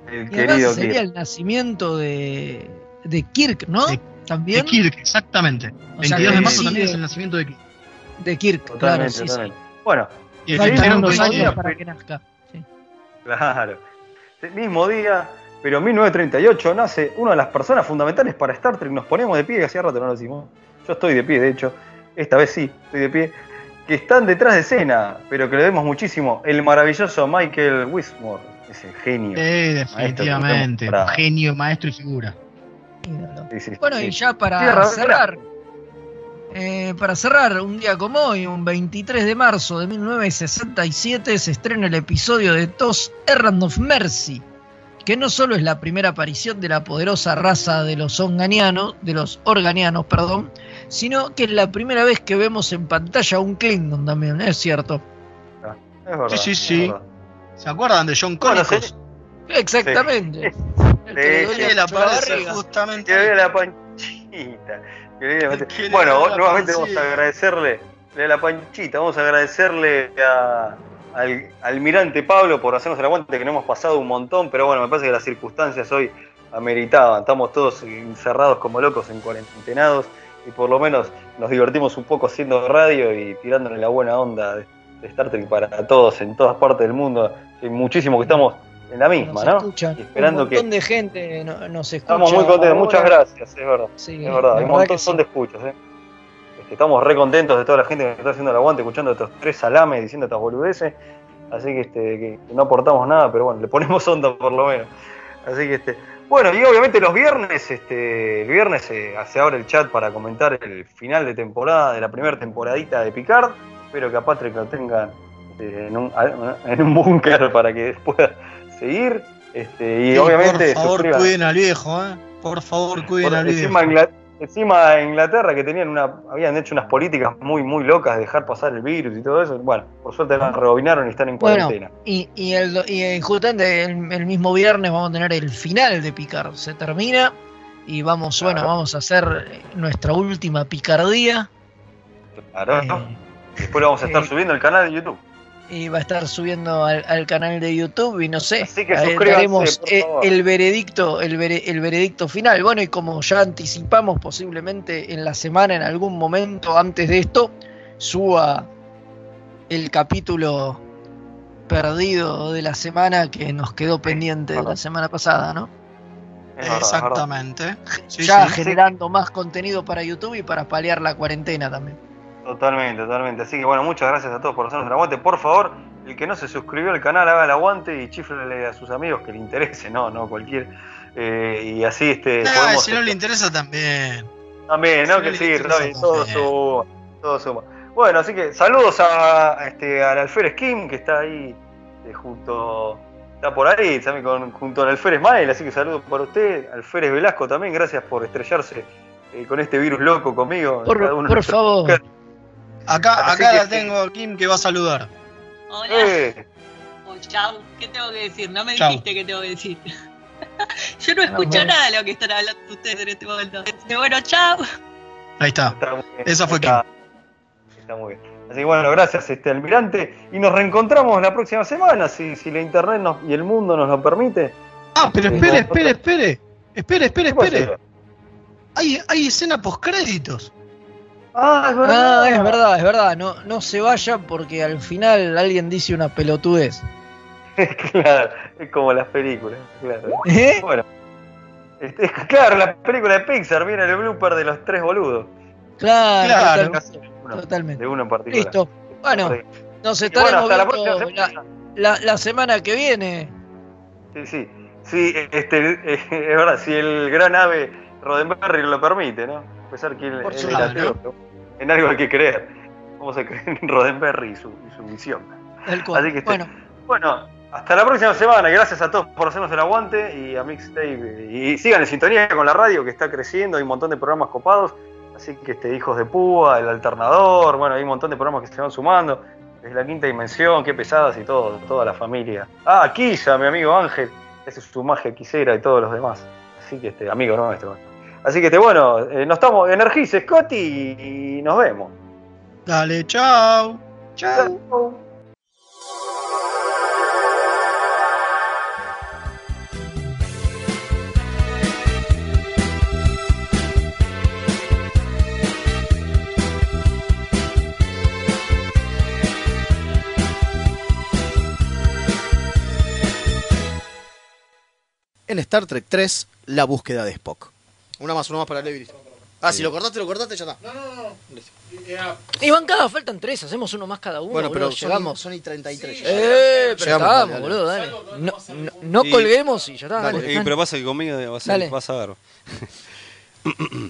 El Y querido sería Kirk. el nacimiento de, de Kirk, ¿no? De- También De Kirk, exactamente. O 22 sea, de marzo sí, también de- es el nacimiento de Kirk. de Kirk, claro, Totalmente, sí, sí. totalmente. Bueno, Y el mismo años día, para pero- que nazca. Claro. El mismo día, pero en 1938 nace una de las personas fundamentales para Star Trek. Nos ponemos de pie, que hacía rato no lo decimos. Yo estoy de pie, de hecho. Esta vez sí, estoy de pie. Que están detrás de escena, pero que le vemos muchísimo. El maravilloso Michael Wismore. Ese genio. Sí, definitivamente. Genio, maestro y figura. Ídolo. Sí, sí, Bueno, sí. y ya para cerrar, eh, para cerrar, un día como hoy, un 23 de marzo de 1967, se estrena el episodio de TOS Errand of Mercy, que no solo es la primera aparición de la poderosa raza de los onganianos, de los organianos, perdón, sino que es la primera vez que vemos en pantalla un Klingon también, es cierto. Es verdad, Sí, sí, sí. ¿Se acuerdan de John Bueno, Colicos? Exactamente. Le Sí, mucho la barriga. justamente. Que vea la panchita. Le Bueno, nuevamente vamos a agradecerle le la panchita, vamos a agradecerle a- al almirante Pablo por hacernos el aguante que no hemos pasado un montón, pero bueno, me parece que las circunstancias hoy ameritaban, estamos todos encerrados como locos en cuarentenados y por lo menos nos divertimos un poco haciendo radio y tirándole la buena onda de, de Star Trek para todos en todas partes del mundo. Hay muchísimo que estamos en la misma, Nos ¿no? escuchan. Esperando un que montón de gente no- nos escucha. Estamos muy contentos, ahora. muchas gracias, es verdad. Sí, es verdad, hay un montón sí. de escuchas. ¿eh? Este, estamos re contentos de toda la gente que está haciendo el aguante, escuchando estos tres salames, diciendo estas boludeces. Así que, este, que- no aportamos nada, pero bueno, le ponemos onda por lo menos. Así que, este, bueno, y obviamente los viernes, este, el viernes eh, se abre el chat para comentar el final de temporada de la primera temporadita de Picard. Espero que a Patrick lo tengan eh, en un, en un búnker para que pueda seguir. Este, y Sí, obviamente por favor, suscriban- cuiden al viejo, ¿eh? Por favor, cuiden por- al viejo. encima, encima Inglaterra que tenían una, habían hecho unas políticas muy muy locas de dejar pasar el virus y todo eso. Bueno, por suerte la rebobinaron y están en Bueno, cuarentena. y, y, el, y eh, justamente el, el mismo viernes vamos a tener el final de Picard. Se termina Y vamos, bueno, vamos a hacer nuestra última picardía. Claro. Después lo vamos a estar eh, subiendo al canal de YouTube. Y va a estar subiendo al, al canal de YouTube y no sé, Así que eh, daremos por eh, el veredicto, el, vere- el veredicto final. Bueno, y como ya anticipamos, posiblemente en la semana, en algún momento antes de esto, suba el capítulo perdido de la semana que nos quedó pendiente de la semana pasada, ¿no? Exactamente. Sí, ya sí. generando más contenido para YouTube y para paliar la cuarentena también. Totalmente, totalmente. Así que bueno, muchas gracias a todos por hacernos el aguante. Por favor, el que no se suscribió al canal, haga el aguante y chiflele a sus amigos que le interese, no, no cualquier. Eh, y así este. Ah, podemos- si no le interesa también. También, ¿no? si que sí, bien, todo suma, todo suma. Bueno, así que saludos a, a este, al Alférez Kim, que está ahí eh, junto. Está por ahí, también con, junto al Alférez Mael, así que saludos para usted. Alférez Velasco también, gracias por estrellarse eh, con este virus loco conmigo. Por, Cada uno por nuestro- favor. Acá, Así acá que- la tengo a Kim que va a saludar. Hola. Eh, Oh, chau. ¿Qué tengo que decir? No me Chau. dijiste qué tengo que decir. Yo no escucho nada de lo que están hablando ustedes en este momento. Bueno, chao. Ahí está. Esa fue está, está muy bien. Así que bueno, gracias este almirante. Y nos reencontramos la próxima semana, si, si la internet nos- y el mundo nos lo permite. Ah, pero espere, espere, espere. Espere, espere, espere. Hay, hay escena postcréditos. Ah, es verdad. Ah, es verdad, es verdad. No, no se vayan porque al final alguien dice una pelotudez. claro, es como las películas, claro. ¿Eh? Bueno, este, claro, la película de Pixar, viene el blooper de los tres boludos. Claro, Claro. totalmente. Uno, totalmente. De uno en particular. Listo. Bueno, nos estaremos bueno, la viendo próxima la, semana. la- la semana que viene. Sí, sí. Sí, este, eh, es verdad, si el gran ave Roddenberry lo permite, ¿no? A pesar que él, Por él era pero en algo hay que creer. Vamos a creer en Roddenberry y su, y su visión. Tal cual. Así que este- bueno, Bueno, hasta la próxima semana. y Gracias a todos por hacernos el aguante y a Mixtape. Y sigan en sintonía con la radio que está creciendo. Hay un montón de programas copados. Así que este, Hijos de Púa, El Alternador. Bueno, hay un montón de programas que se van sumando. Desde la quinta dimensión, qué pesadas y todo, toda la familia. Ah, Quilla, mi amigo Ángel. Esa es su magia quisera y todos los demás. Así que este, amigo nuestro. Así que este, bueno, eh, nos estamos. Energice, Scotty, y, y nos vemos. Dale, chao. Chao. En Star Trek 3, la búsqueda de Spock. Una más, una más para Levi. Ah, si lo cortaste, lo cortaste, ya está. No, no, no. y van cada, faltan tres, hacemos uno más cada uno. Bueno, pero boludo, son, llegamos. son y 33. ya. Eh, pero Llegamos, estamos, dale, dale. boludo, dale. No, no, no Sí. colguemos y ya está. Dale. Eh, pero pasa que conmigo vas a, Dale. vas a ver.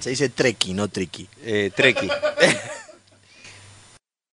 Se dice Treki, no Triki. Eh, Treki.